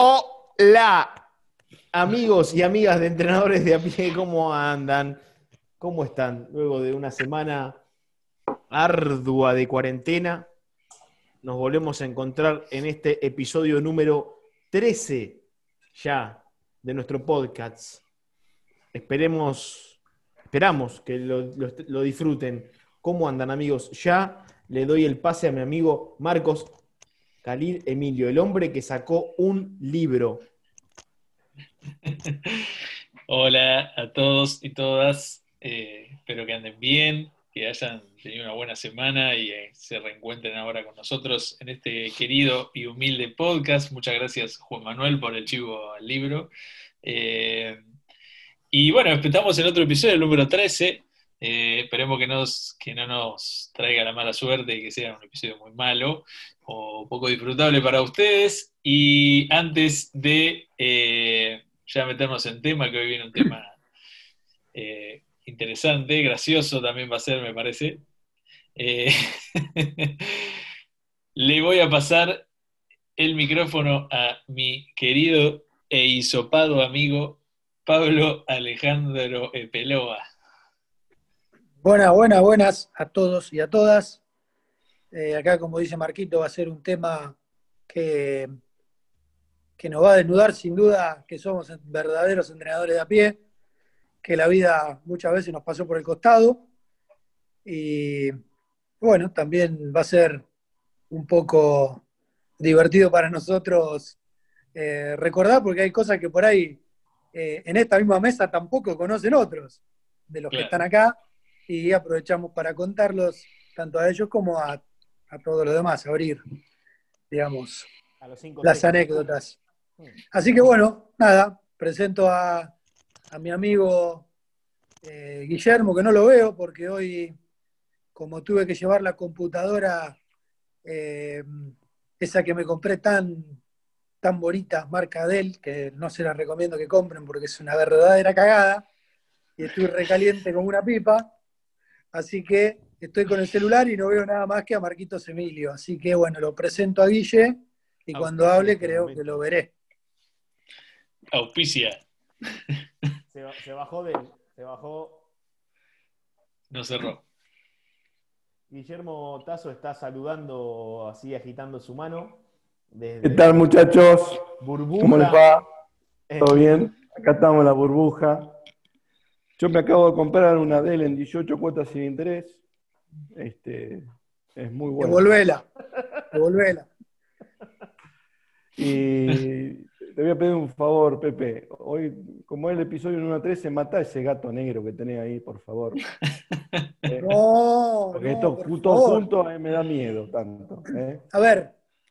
Hola, amigos y amigas de entrenadores de a pie, ¿cómo andan? ¿Cómo están? Luego de una semana ardua de cuarentena, nos volvemos a encontrar en este episodio número 13 ya de nuestro podcast. Esperemos, esperamos que lo, lo- lo disfruten. ¿Cómo andan, amigos? Ya le doy el pase a mi amigo Marcos Khalil Emilio, el hombre que sacó un libro. Hola a todos y todas. Eh, espero que anden bien, que hayan tenido una buena semana y eh, se reencuentren ahora con nosotros en este querido y humilde podcast. Muchas gracias, Juan Manuel, por el chivo al libro. Eh, y bueno, estamos en otro episodio, el número 13. Eh, esperemos que, nos, que no nos traiga la mala suerte y que sea un episodio muy malo o poco disfrutable para ustedes. Y antes de eh, ya meternos en tema, que hoy viene un tema eh, interesante, gracioso también va a ser, me parece. Le voy a pasar el micrófono a mi querido e hisopado amigo Pablo Alejandro Epeloa. Buenas, buenas, buenas a todos y a todas. Eh, acá, como dice Marquito, va a ser un tema que, que nos va a desnudar sin duda que somos verdaderos entrenadores de a pie, que la vida muchas veces nos pasó por el costado. Y bueno, también va a ser un poco divertido para nosotros eh, recordar, porque hay cosas que por ahí eh, en esta misma mesa tampoco conocen otros de los Claro. que están acá y aprovechamos para contarlos tanto a ellos como a, a todos los demás, abrir, digamos, A los cinco las anécdotas. Así que bueno, nada, presento a, a mi amigo eh, Guillermo, que no lo veo porque hoy, como tuve que llevar la computadora, eh, esa que me compré tan, tan bonita, marca Dell, que no se la recomiendo que compren porque es una verdadera cagada, y estoy recaliente como una pipa, así que estoy con el celular y no veo nada más que a Marquitos Emilio, así que bueno, lo presento a Guille y cuando hable creo que lo veré. Auspicia, Se, ba- se bajó del. Se bajó. no cerró. Guillermo Tazo está saludando así, agitando su mano. Desde ¿Qué tal, muchachos? Burbuja. ¿Cómo les va? Eh, ¿Todo bien? Acá estamos en la burbuja. Yo me acabo de comprar una Dell en 18 cuotas sin interés. Este, es muy buena. Devolvela, devolvela. Y te voy a pedir un favor, Pepe. Hoy, como es el episodio número 13, mata a ese gato negro que tenés ahí, por favor. Eh, No, Porque no, esto por todo favor. junto eh, me da miedo tanto. ¿eh? A ver,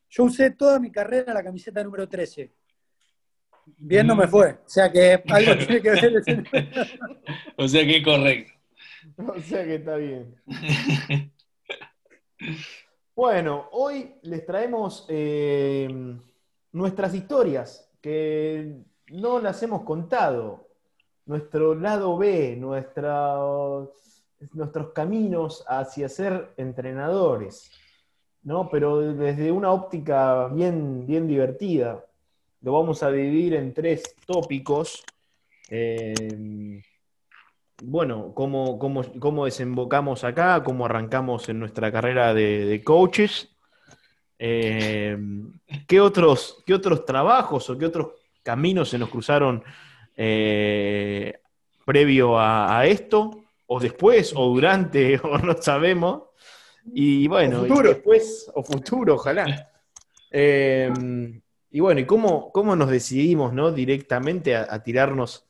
yo usé toda mi carrera la camiseta número 13. Bien no me fue. O sea que algo tiene que ver. O sea que correcto. O sea que está bien. Bueno, hoy les traemos eh, nuestras historias que no las hemos contado. Nuestro lado B, nuestra- nuestros caminos hacia ser entrenadores, ¿no? Pero desde una óptica bien, bien divertida. Lo vamos a dividir en tres tópicos. Eh, bueno, cómo, cómo- cómo desembocamos acá, cómo arrancamos en nuestra carrera de, de coaches, Eh, qué, otros, qué otros trabajos o qué otros caminos se nos cruzaron eh, previo a, a esto, o después, o durante, o no sabemos. Y bueno, O y futuro. después, o futuro, ojalá. Eh, y bueno, ¿y cómo, cómo nos decidimos ¿no? directamente a, a tirarnos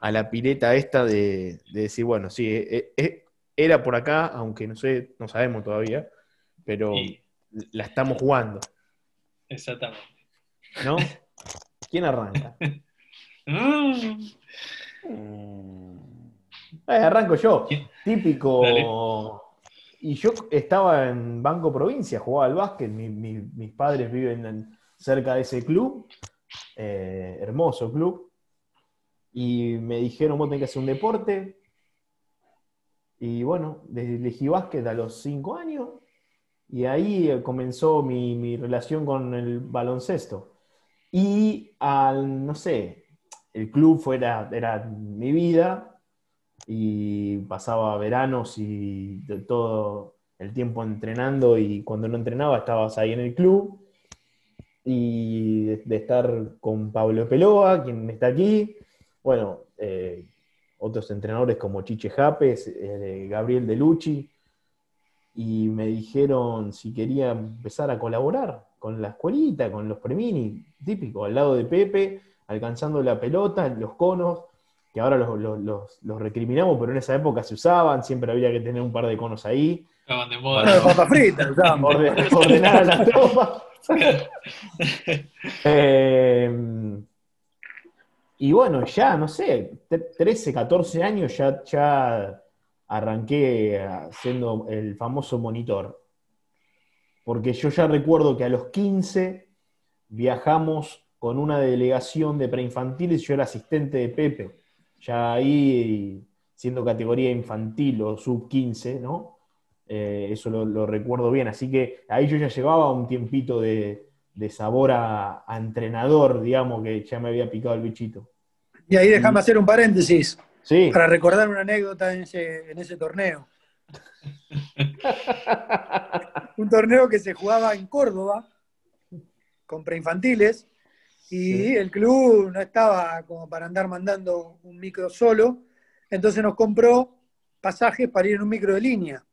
a la pileta esta de, de decir, bueno, sí, eh, eh, era por acá, aunque no sé, no sabemos todavía, pero la estamos jugando, exactamente. ¿no? ¿Quién arranca? Mm. Eh, arranco yo. Típico. Dale. Y yo estaba en Banco Provincia, jugaba al básquet. mi- mi- mis padres viven en- cerca de ese club. eh, hermoso club. Y me dijeron, vos tenés que hacer un deporte. Y bueno, elegí básquet a los cinco años. Y ahí eh, comenzó mi, mi relación con el baloncesto. Y al, no sé, el club fuera, era mi vida y pasaba veranos y todo el tiempo entrenando y cuando no entrenaba estabas ahí en el club y de, de estar con Pablo Peloa, quien está aquí, bueno, eh, otros entrenadores como Chiche Japes, eh, Gabriel Delucci, y me dijeron si quería empezar a colaborar con la escuelita, con los premini, típico, al lado de Pepe, alcanzando la pelota, los conos, que ahora los, los- los- los recriminamos, pero en esa época se usaban, siempre había que tener un par de conos ahí, Estaban de moda. papas fritas, usábamos. orde- ordenar a las tropas. Eh, y bueno, ya, no sé, tre- 13, 14 años ya, ya arranqué siendo el famoso monitor. Porque yo ya recuerdo que a los 15 viajamos con una delegación de preinfantiles, yo era asistente de Pepe, ya ahí siendo categoría infantil o sub 15, ¿no? Eh, eso lo, lo recuerdo bien, así que ahí yo ya llevaba un tiempito de, de sabor a, a entrenador, digamos, que ya me había picado el bichito. Y ahí déjame hacer un paréntesis Sí, para recordar una anécdota en ese, en ese torneo. Un torneo que se jugaba en Córdoba con preinfantiles y Sí. el club no estaba como para andar mandando un micro solo, entonces nos compró pasajes para ir en un micro de línea,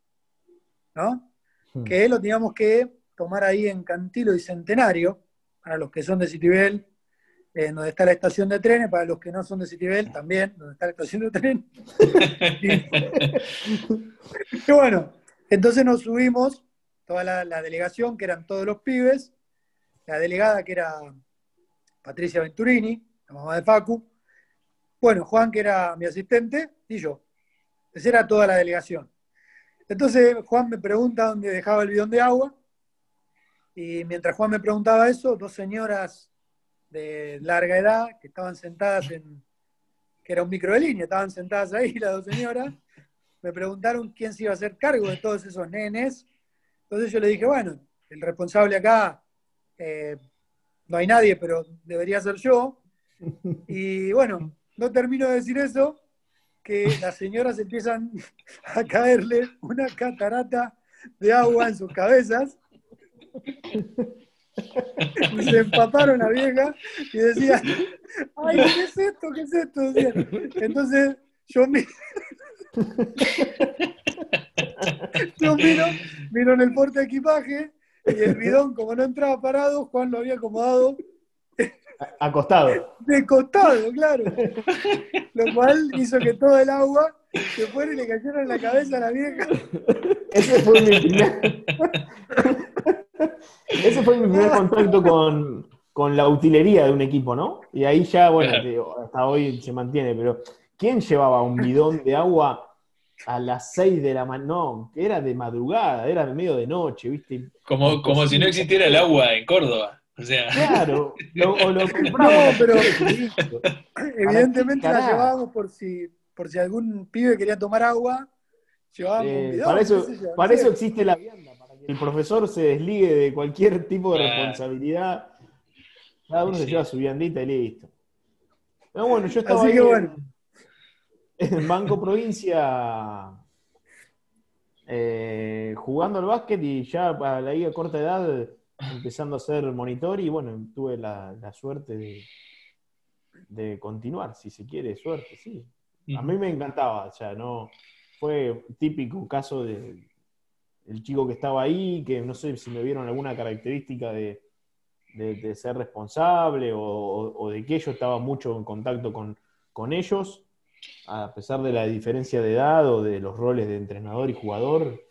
¿no? Hmm. que lo teníamos que tomar ahí en Cantilo y Centenario, para los que son de Citibel, eh, donde está la estación de trenes, para los que no son de Citibel, también, donde está la estación de tren. Y bueno, entonces nos subimos, toda la, la delegación, que eran todos los pibes, la delegada, que era Patricia Venturini, la mamá de Facu, bueno, Juan, que era mi asistente, y yo. Esa era toda la delegación. Entonces Juan me pregunta dónde dejaba el bidón de agua, y mientras Juan me preguntaba eso, dos señoras de larga edad que estaban sentadas en, que era un micro de línea, estaban sentadas ahí las dos señoras, me preguntaron quién se iba a hacer cargo de todos esos nenes. Entonces yo le dije, bueno, el responsable acá, eh, no hay nadie, pero debería ser yo. Y bueno, no termino de decir eso, que las señoras empiezan a caerle una catarata de agua en sus cabezas. Y se empaparon la vieja y decían, ay, ¿qué es esto? ¿Qué es esto? Entonces yo mi- yo miro, miro en el porte de equipaje y el bidón, como no entraba parado, Juan lo había acomodado acostado. de costado, claro. Lo cual hizo que todo el agua se fuera y le cayera en la cabeza a la vieja. Ese fue mi primer, Ese fue mi primer contacto con, con la utilería de un equipo, ¿no? Y ahí ya, bueno, Claro. te digo, hasta hoy se mantiene, pero ¿quién llevaba un bidón de agua a las 6 de la mañana? No, era de madrugada, era de medio de noche, ¿viste? Como, como si no existiera el agua en Córdoba. O sea, Claro, lo, o lo No, compramos. pero-. Evidentemente la llevábamos por si, por si algún pibe quería tomar agua, llevábamos un Eh, bidón, para eso, no para eso existe la vianda, para que el profesor se desligue de cualquier tipo de responsabilidad. Cada uno se lleva su viandita y listo. Pero bueno, yo estaba Así ahí que en- bueno. en, Banco Provincia eh, jugando al básquet y ya a la corta edad empezando a ser monitor y bueno, tuve la, la suerte de, de continuar, si se quiere, suerte, sí. A mí me encantaba, o sea, no fue típico caso de el chico que estaba ahí, que no sé si me vieron alguna característica de, de- de ser responsable o, o- o de que yo estaba mucho en contacto con, con ellos, a pesar de la diferencia de edad o de los roles de entrenador y jugador,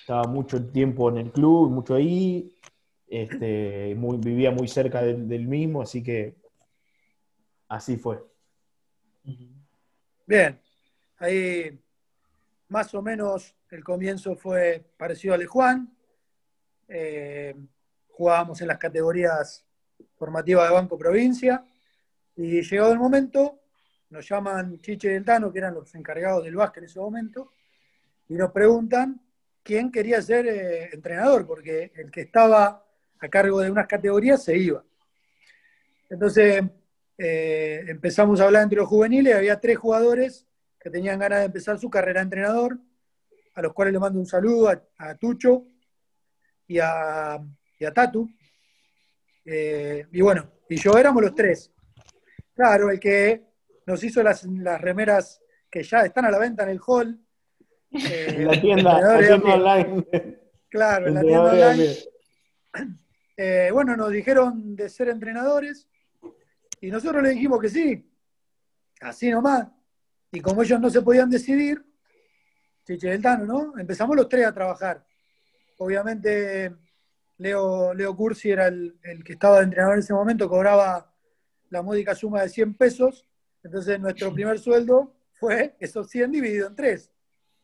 estaba mucho tiempo en el club, mucho ahí, este, vivía muy cerca del, del mismo, así que así fue. Bien, ahí más o menos el comienzo fue parecido al de Juan. Eh, jugábamos en las categorías formativas de Banco Provincia y llegado el momento, nos llaman Chiche y el Tano, que eran los encargados del básquet en ese momento, y nos preguntan quién quería ser eh, entrenador, porque el que estaba a cargo de unas categorías se iba. Entonces eh, empezamos a hablar entre los juveniles, había tres jugadores que tenían ganas de empezar su carrera de entrenador, a los cuales le mando un saludo a, Tucho y a, a Tatu. Eh, y bueno, y yo éramos los tres. Claro, el que nos hizo las, remeras que ya están a la venta en el hall. en la tienda, online. Claro, en la tienda online. Eh, bueno, nos dijeron de ser entrenadores y nosotros le dijimos que sí, así nomás. Y como ellos no se podían decidir, Chiche del Tano, ¿no? Empezamos los tres a trabajar. Obviamente, Leo, Leo Cursi era el, que estaba de entrenador en ese momento, cobraba la módica suma de 100 pesos. Entonces, nuestro primer sueldo fue esos 100 dividido en tres.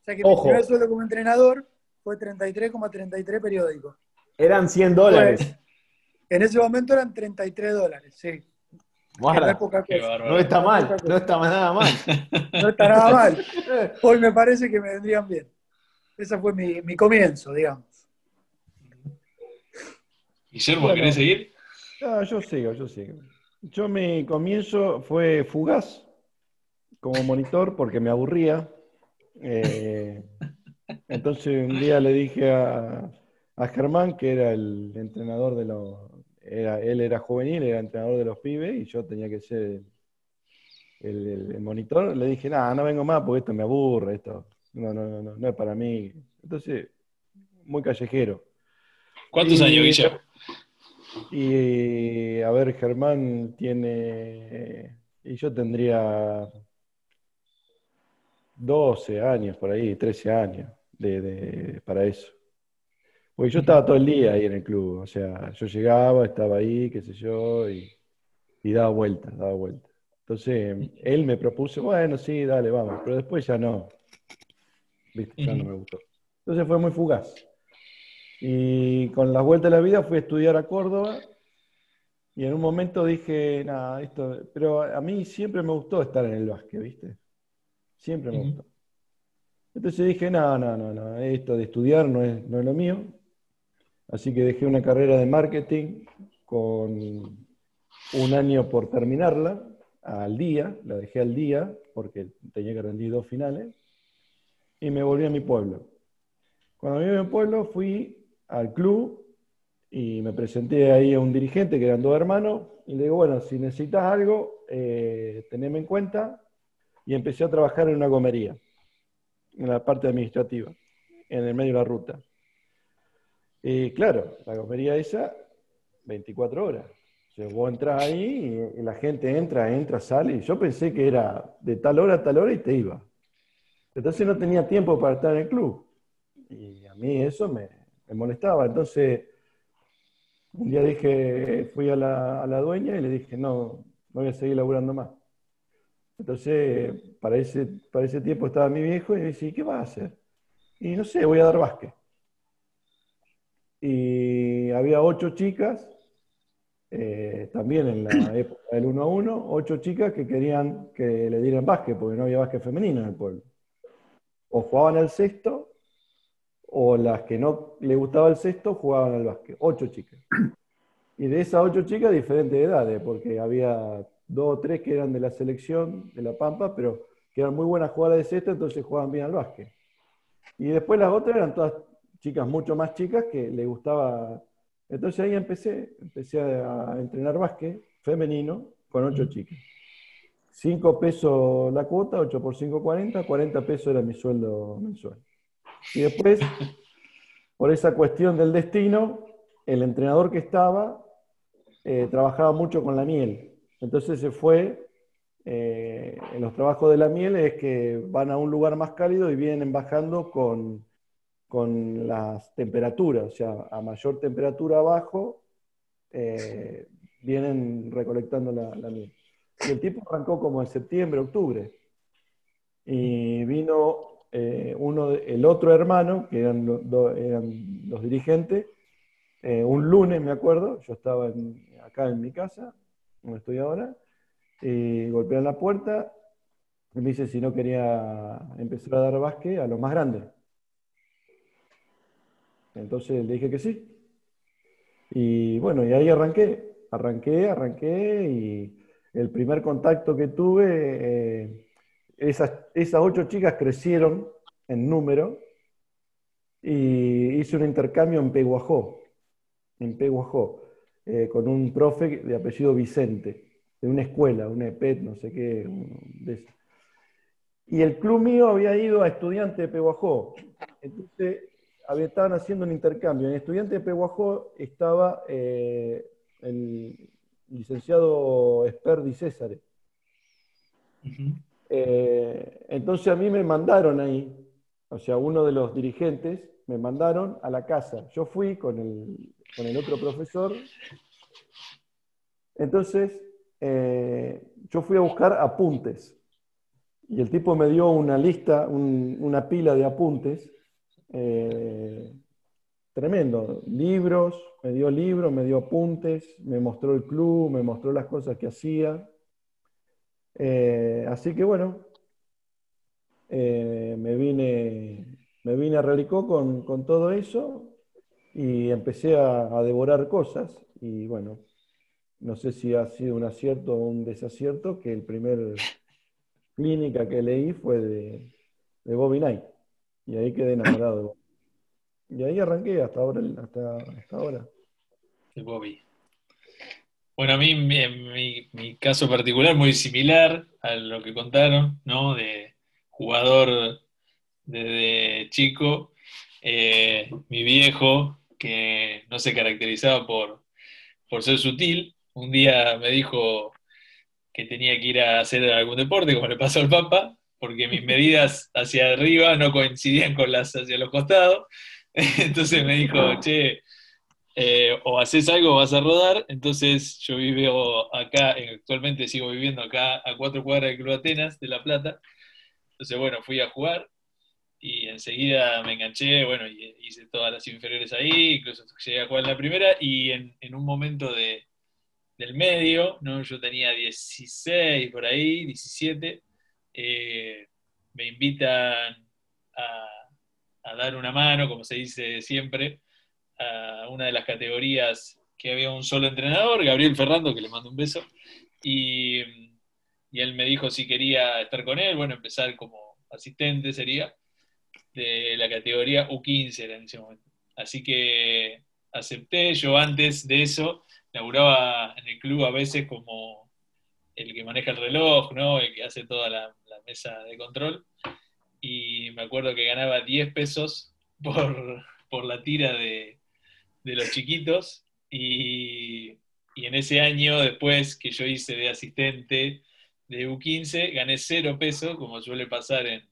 O sea que mi primer sueldo como entrenador fue 33,33 periódicos. Eran 100 dólares. En ese momento eran 33 dólares, sí. no está mal, no está nada mal. No está nada mal. Hoy me parece que me vendrían bien. Ese fue mi, comienzo, digamos. Guillermo, ¿querés seguir? yo sigo, yo sigo. Yo mi comienzo fue fugaz como monitor porque me aburría. Eh, entonces un día le dije a, a Germán, que era el entrenador de los. Era, él era juvenil, era entrenador de los pibes, y yo tenía que ser el, monitor. Le dije, nada, no vengo más porque esto me aburre, esto no, no, no, no es para mí. Entonces, muy callejero. ¿Cuántos años, Guillermo? Y a ver, Germán tiene. Y yo tendría 12 años por ahí, 13 años de, para eso. Porque yo estaba todo el día ahí en el club, o sea, yo llegaba, estaba ahí, qué sé yo, y, daba vueltas, daba vueltas. Entonces, él me propuso, bueno, sí, dale, vamos, pero después ya no. ¿Viste? Ya no me gustó. Entonces fue muy fugaz. Y con la vuelta de la vida fui a estudiar a Córdoba y en un momento dije, nada, esto, pero a mí siempre me gustó estar en el básquet, ¿viste? Siempre me gustó. Entonces dije, no, no, no, no, esto de estudiar no es, no es lo mío. Así que dejé una carrera de marketing con un año por terminarla, al día, la dejé al día porque tenía que rendir dos finales, y me volví a mi pueblo. Cuando me volví a mi pueblo fui al club y me presenté ahí a un dirigente que eran dos hermanos y le digo, bueno, si necesitas algo, eh, teneme en cuenta. Y empecé a trabajar en una gomería, en la parte administrativa, en el medio de la ruta. Y claro, la comería esa, 24 horas. O vos entras ahí y, la gente entra, entra, sale. Y yo pensé que era de tal hora a tal hora y te iba. Entonces no tenía tiempo para estar en el club. Y a mí eso me, molestaba. Entonces, un día dije, fui a la, a la, dueña y le dije, no, no voy a seguir laburando más. Entonces, para ese, para ese tiempo estaba mi viejo y me dice, ¿qué vas a hacer? Y no sé, voy a dar básquet y había ocho chicas, eh, también en la época del 1 a 1, ocho chicas que querían que le dieran básquet, porque no había básquet femenino en el pueblo. O jugaban al sexto, o las que no le gustaba el sexto jugaban al básquet. Ocho chicas. Y de esas ocho chicas, diferentes edades, porque había dos o tres que eran de la selección de La Pampa, pero que eran muy buenas jugadoras de sexto, entonces jugaban bien al básquet. Y después las otras eran todas chicas mucho más chicas que le gustaba. Entonces ahí empecé, empecé a entrenar básquet femenino con ocho chicas. Cinco pesos la cuota, 8 por 5, 40, 40 pesos era mi sueldo mensual. Y después, por esa cuestión del destino, el entrenador que estaba eh, trabajaba mucho con la miel. Entonces se fue, eh, en los trabajos de la miel es que van a un lugar más cálido y vienen bajando con con las temperaturas, o sea, a mayor temperatura abajo, eh, vienen recolectando la, miel. Y el tipo arrancó como en septiembre, octubre. Y vino eh, uno, el otro hermano, que eran, eran los dirigentes, eh, un lunes, me acuerdo, yo estaba acá en mi casa, donde estoy ahora, y golpean la puerta y me dice si no quería empezar a dar básquet a los más grandes. Entonces le dije que sí. Y bueno, y ahí arranqué. arranqué, arranqué y el primer contacto que tuve, eh, esas, esas ocho chicas crecieron en número y hice un intercambio en Peguajó, en Peguajó, eh, con un profe de apellido Vicente, de una escuela, un EPET, no sé qué, Y el club mío había ido a estudiante de Peguajó. Entonces, estaban haciendo un intercambio. En estudiante de Peguajó estaba eh, el licenciado Esperdi César. Eh, entonces a mí me mandaron ahí, o sea, uno de los dirigentes me mandaron a la casa. Yo fui con el, otro profesor. Entonces, eh, yo fui a buscar apuntes. Y el tipo me dio una lista, una pila de apuntes. Eh, tremendo. Libros, me dio libros, me dio apuntes, me mostró el club, me mostró las cosas que hacía. Eh, así que bueno, me vine me vine a Relicó con, todo eso y empecé a, devorar cosas. Y bueno, no sé si ha sido un acierto o un desacierto, que el primer clínica que leí fue de, de Bobby Knight. Y ahí quedé enamorado Y ahí arranqué hasta ahora. Hasta, ahora. De Bobby. Bueno, a mí mi, mi, caso particular muy similar a lo que contaron, ¿no? De jugador desde chico. Eh, mi viejo, que no se caracterizaba por, por ser sutil, un día me dijo que tenía que ir a hacer algún deporte, como le pasó al Papa, porque mis medidas hacia arriba no coincidían con las hacia los costados. Entonces me dijo, che, eh, o haces algo o vas a rodar. Entonces yo vivo acá, actualmente sigo viviendo acá a cuatro cuadras del Club Atenas de La Plata. Entonces, bueno, fui a jugar y enseguida me enganché, bueno, y hice todas las inferiores ahí, incluso llegué a jugar en la primera, y en, un momento de, del medio, ¿no? yo tenía 16 por ahí, 17, eh, me invitan a, dar una mano, como se dice siempre, a una de las categorías que había un solo entrenador, Gabriel Ferrando, que le mando un beso, y, y él me dijo si quería estar con él, bueno, empezar como asistente sería de la categoría U15 en ese momento. Así que acepté, yo antes de eso laburaba en el club a veces como el que maneja el reloj, ¿no? el que hace toda la, mesa de control, y me acuerdo que ganaba 10 pesos por, la tira de, los chiquitos, y, y en ese año, después que yo hice de asistente de U15, gané 0 pesos, como suele pasar en,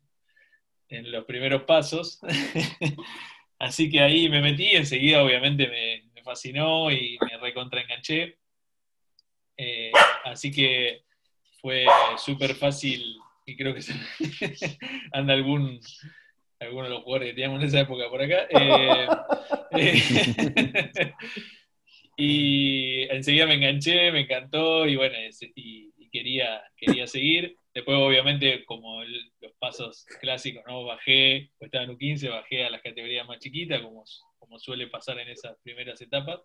en los primeros pasos. Así que ahí me metí, enseguida obviamente me, fascinó y me recontraenganché. Eh, así que fue súper fácil y creo que anda algún alguno de los jugadores que teníamos en esa época por acá. Eh, eh, y enseguida me enganché, me encantó y bueno, y, quería, quería seguir. Después, obviamente, como los pasos clásicos, ¿no? Bajé, pues estaba en U15, bajé a las categorías más chiquitas, como, como suele pasar en esas primeras etapas.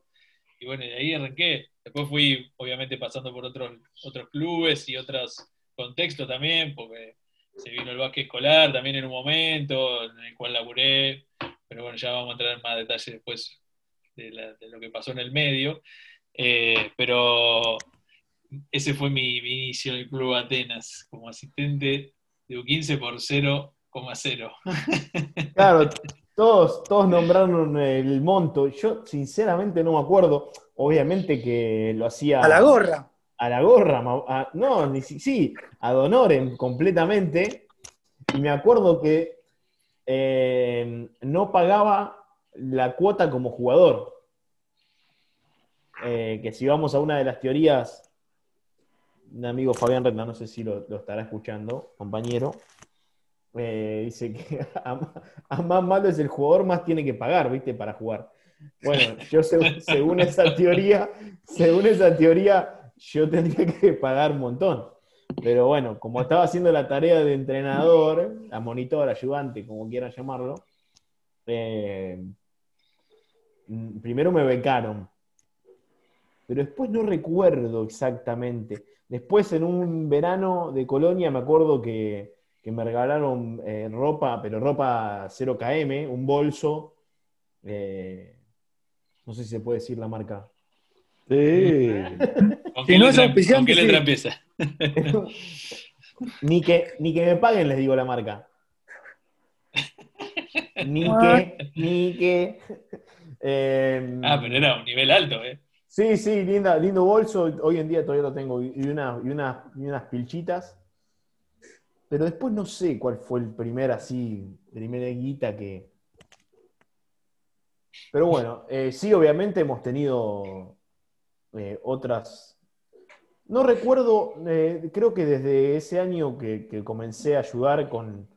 Y bueno, de ahí arranqué. Después fui, obviamente, pasando por otros, otros clubes y otros contextos también, porque se vino el básquet escolar también en un momento en el cual laburé. Pero bueno, ya vamos a entrar en más detalles después de, lo que pasó en el medio. Eh, pero ese fue mi, inicio en el Club Atenas, como asistente de U15 por 0,0. Claro, todos, todos nombraron el monto. Yo sinceramente no me acuerdo. Obviamente que lo hacía. A la gorra. A la gorra, no, ni, sí, a Donoren completamente. Y me acuerdo que eh, no pagaba la cuota como jugador. Eh, que si vamos a una de las teorías un amigo Fabián Renda, no sé si lo, estará escuchando, compañero, eh, dice que a, más malo es el jugador, más tiene que pagar, ¿viste? Para jugar. Bueno, yo según, esa teoría, según esa teoría, yo tendría que pagar un montón. Pero bueno, como estaba haciendo la tarea de entrenador, a monitor, ayudante, como quieran llamarlo, eh, primero me becaron pero después no recuerdo exactamente. Después en un verano de Colonia me acuerdo que, que me regalaron eh, ropa, pero ropa 0KM, un bolso. eh, no sé si se puede decir la marca. Sí. ¿Con Si qué, no es letra, con qué letra sí. empieza? ni, que, ni que me paguen, les digo la marca. Ni que, ni que. Eh, Ah, pero era un nivel alto, ¿eh? Sí, sí, linda, lindo bolso. Hoy en día todavía lo tengo. Y, una- y, una- y unas pilchitas. Pero después no sé cuál fue el primer así, primera guita que. Pero bueno, eh, sí, obviamente hemos tenido eh, otras. No recuerdo, eh, creo que desde ese año que, que comencé a ayudar con,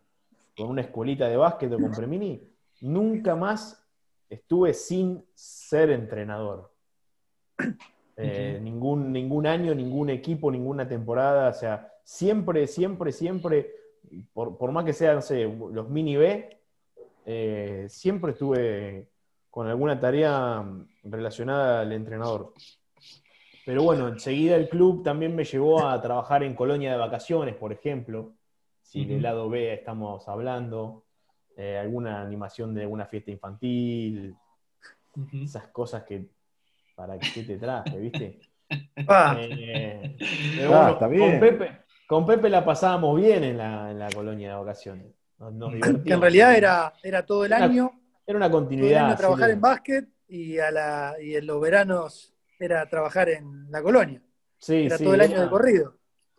con una escuelita de básquet o con Premini, nunca más estuve sin ser entrenador. Eh, ningún, ningún año, ningún equipo, ninguna temporada. O sea, siempre, siempre, siempre, por, por más que sean, no sé, los mini B, eh, siempre estuve con alguna tarea relacionada al entrenador. Pero bueno, enseguida el club también me llevó a trabajar en colonia de vacaciones, por ejemplo, si del lado B estamos hablando, eh, alguna animación de alguna fiesta infantil, esas cosas que para qué te traje, ¿viste? Pa, Eh, pero Ah, bueno, está bien. Con Pepe, con Pepe la pasábamos bien en la, en la colonia de vacaciones. Nos, nos que en realidad era, era todo el año, Era una continuidad. año trabajar sí. en básquet y, a la, y en los veranos era trabajar en la colonia. Sí, Era sí, todo el año era- de corrido.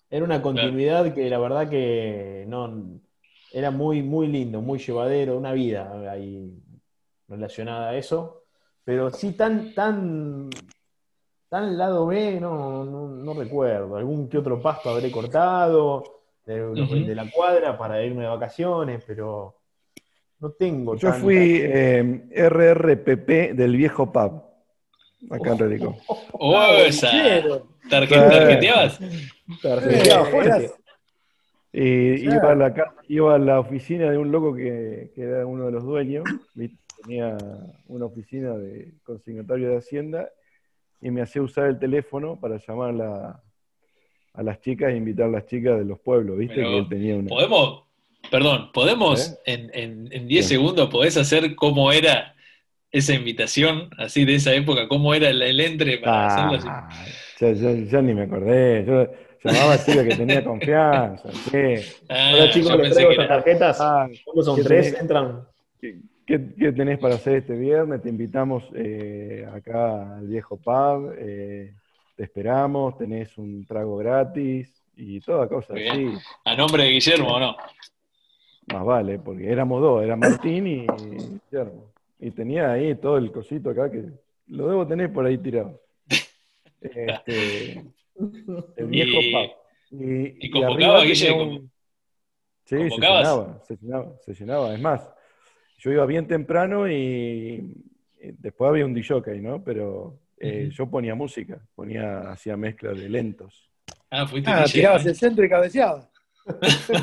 Era una continuidad que la verdad que no era muy, muy lindo, muy llevadero, una vida ahí relacionada a eso. Pero sí tan, tan, tan lado B, no, no, no recuerdo. Algún que otro pasto habré cortado de, la cuadra para irme de vacaciones, pero no tengo Yo tanta- fui eh, RRPP del viejo pub, acá en Relicó. Oh, esa. Sí. ¿Tarjeteabas? Tarjeteado Eh, Claro. iba, a la, iba a la oficina de un loco que, que era uno de los dueños, ¿viste? tenía una oficina de consignatario de Hacienda, y me hacía usar el teléfono para llamar a, la- a las chicas e invitar a las chicas de los pueblos, ¿viste? Pero que él tenía una... ¿Podemos? Perdón, ¿podemos ¿Eh? en, en, en 10 Sí. segundos podés hacer cómo era esa invitación, así de esa época, cómo era el, el entre para hacerlo así? Ah, ya, ya- ya ni me acordé. Yo llamaba a chica que tenía confianza. ¿sí? Ah, Hola chicos, yo les traigo estas tarjetas. Ah, ¿Cómo son ¿qué tres? tenés? Entran. ¿qué, qué- tenés para hacer este viernes? Te invitamos eh, acá al viejo pub. eh, te esperamos. Tenés un trago gratis y toda cosa así. a nombre de Guillermo, ¿o no? Más vale, porque éramos dos. Era Martín y Guillermo. Y tenía ahí todo el cosito acá que lo debo tener por ahí tirado. Este, el viejo Y- pub. Y, y convocaba Guille, como- Sí, se ¿Convocabas? llenaba, se llenaba, se llenaba. Es más, yo iba bien temprano y, y después había un DJ, ¿no? Pero eh, yo ponía música, ponía, hacía mezcla de lentos. Ah, fuiste Ah, DJ, tirabas ¿eh? el centro y cabeceabas.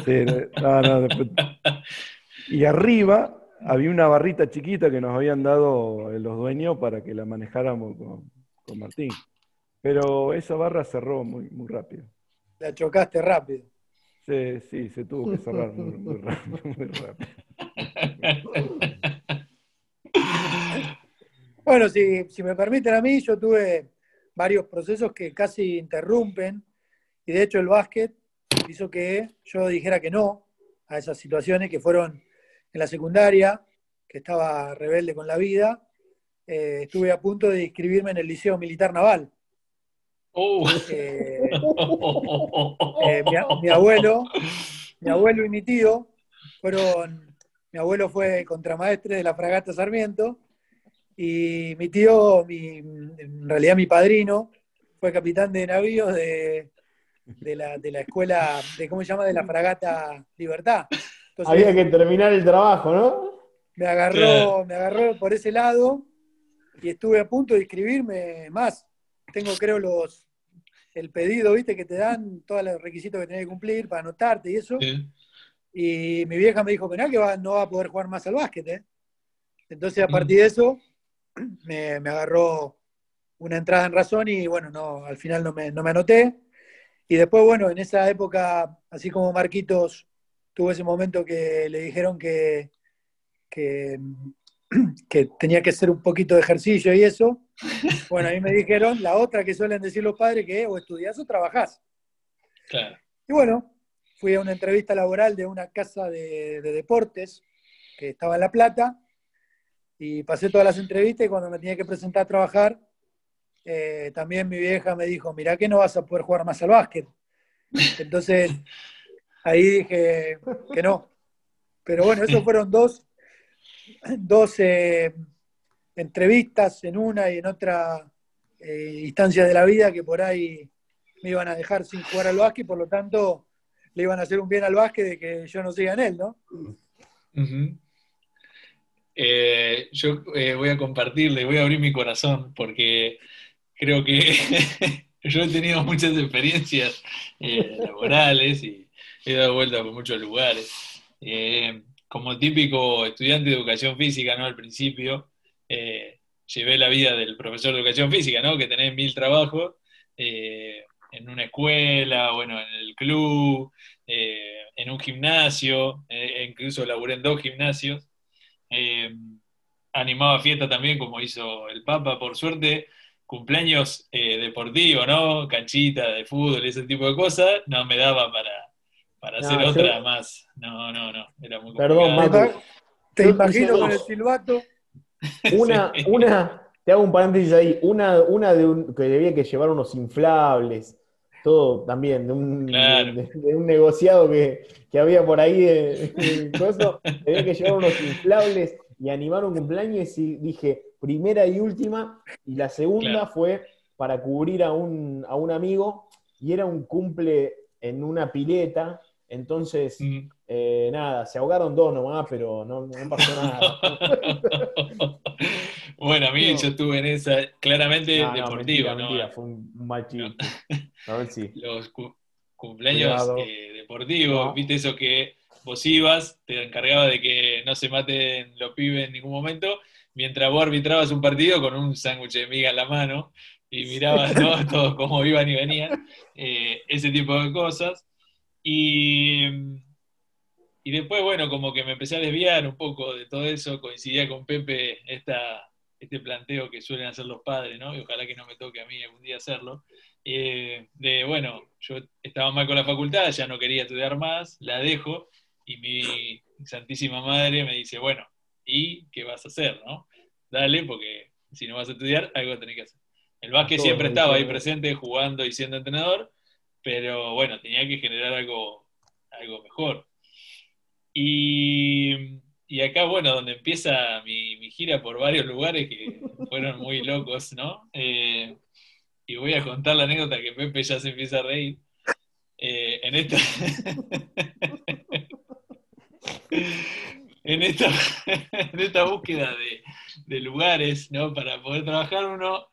Sí, no, no, después- Y arriba había una barrita chiquita que nos habían dado eh, los dueños para que la manejáramos con, con Martín. Pero esa barra cerró muy, muy rápido. La chocaste rápido. Sí, sí, se tuvo que cerrar muy, muy rápido. Muy rápido. Bueno, si, si me permiten a mí, yo tuve varios procesos que casi interrumpen y de hecho el básquet hizo que yo dijera que no a esas situaciones que fueron en la secundaria, que estaba rebelde con la vida. Eh, estuve a punto de inscribirme en el Liceo Militar Naval. Uh. Eh, eh, mi, mi abuelo, mi abuelo y mi tío fueron, mi abuelo fue contramaestre de la fragata Sarmiento y mi tío, mi- en realidad mi padrino, fue capitán de navíos de, de la, de la escuela, de ¿cómo se llama? De la fragata Libertad. Entonces, Había que terminar el trabajo, ¿no? me agarró, me agarró por ese lado y estuve a punto de inscribirme más. Tengo, creo, los el pedido, viste, que te dan todos los requisitos que tenés que cumplir para anotarte y eso. Sí. Y mi vieja me dijo, mirá que va- no va a poder jugar más al básquet, ¿eh? Entonces, a Mm. partir de eso, me, me agarró una entrada en razón y bueno, no, al final no me, no me anoté. Y después, bueno, en esa época, así como Marquitos tuvo ese momento que le dijeron que, que, que tenía que hacer un poquito de ejercicio y eso, bueno, a mí me dijeron la otra que suelen decir los padres, que o estudiás o trabajás. Claro. Y bueno, fui a una entrevista laboral de una casa de, de deportes que estaba en La Plata y pasé todas las entrevistas y cuando me tenía que presentar a trabajar, eh, también mi vieja me dijo, mirá que no vas a poder jugar más al básquet. Entonces, ahí dije que no. Pero bueno, esos fueron dos, dos eh, entrevistas en una y en otra eh, instancia de la vida que por ahí me iban a dejar sin jugar al básquet, por lo tanto le iban a hacer un bien al básquet de que yo no siga en él, ¿no? Eh, yo voy a compartirle, voy a abrir mi corazón, porque creo que yo he tenido muchas experiencias laborales y he dado vueltas por muchos lugares. Eh, como típico estudiante de educación física, ¿no? Al principio, eh, llevé la vida del profesor de educación física, ¿no? Que tenés mil trabajos eh, en una escuela, bueno, en el club, eh, en un gimnasio, incluso laburé en dos gimnasios. Animaba fiesta también, como hizo el Papa, por suerte, cumpleaños eh, deportivos, ¿no? Canchita de fútbol, ese tipo de cosas, no me daba para, para No, hacer yo- otra más. No, no, no, era muy Perdón. Macu. Te Yo imagino con el silbato. Una, Sí. una, te hago un paréntesis ahí, una, una de un, que debía que llevar unos inflables, todo también, de un, Claro. de, de un negociado que, que había por ahí de, de coso, debía que llevar unos inflables y animar un cumpleaños y dije, primera y última, y la segunda Claro. fue para cubrir a un, a un amigo y era un cumple en una pileta, entonces, Mm. eh, nada, se ahogaron dos nomás, pero no, no pasó nada. bueno, a mí No. yo estuve en esa, claramente No, mentira, ¿no? mentira, fue un, mal chiste. A ver si. Los cu- cumpleaños eh, deportivos, viste eso que vos ibas, te encargaba de que no se maten los pibes en ningún momento, mientras vos arbitrabas un partido con un sándwich de miga en la mano y mirabas ¿no? todo cómo iban y venían, eh, ese tipo de cosas. Y, y después, bueno, como que me empecé a desviar un poco de todo eso, coincidía con Pepe esta, este planteo que suelen hacer los padres, ¿no? Y ojalá que no me toque a mí algún día hacerlo. Eh, de, bueno, yo estaba mal con la facultad, ya no quería estudiar más, la dejo, y mi Santísima Madre me dice, bueno, ¿y qué vas a hacer, no? Dale, porque si no vas a estudiar, algo tenés que hacer. El básquet siempre estaba ahí presente, jugando y siendo entrenador, pero bueno, tenía que generar algo, algo mejor. Y, y acá, bueno, donde empieza mi, mi gira por varios lugares que fueron muy locos, ¿no? Eh, y voy a contar la anécdota que Pepe ya se empieza a reír. Eh, en esta. en esta, en esta búsqueda de, de lugares, ¿no? Para poder trabajar, uno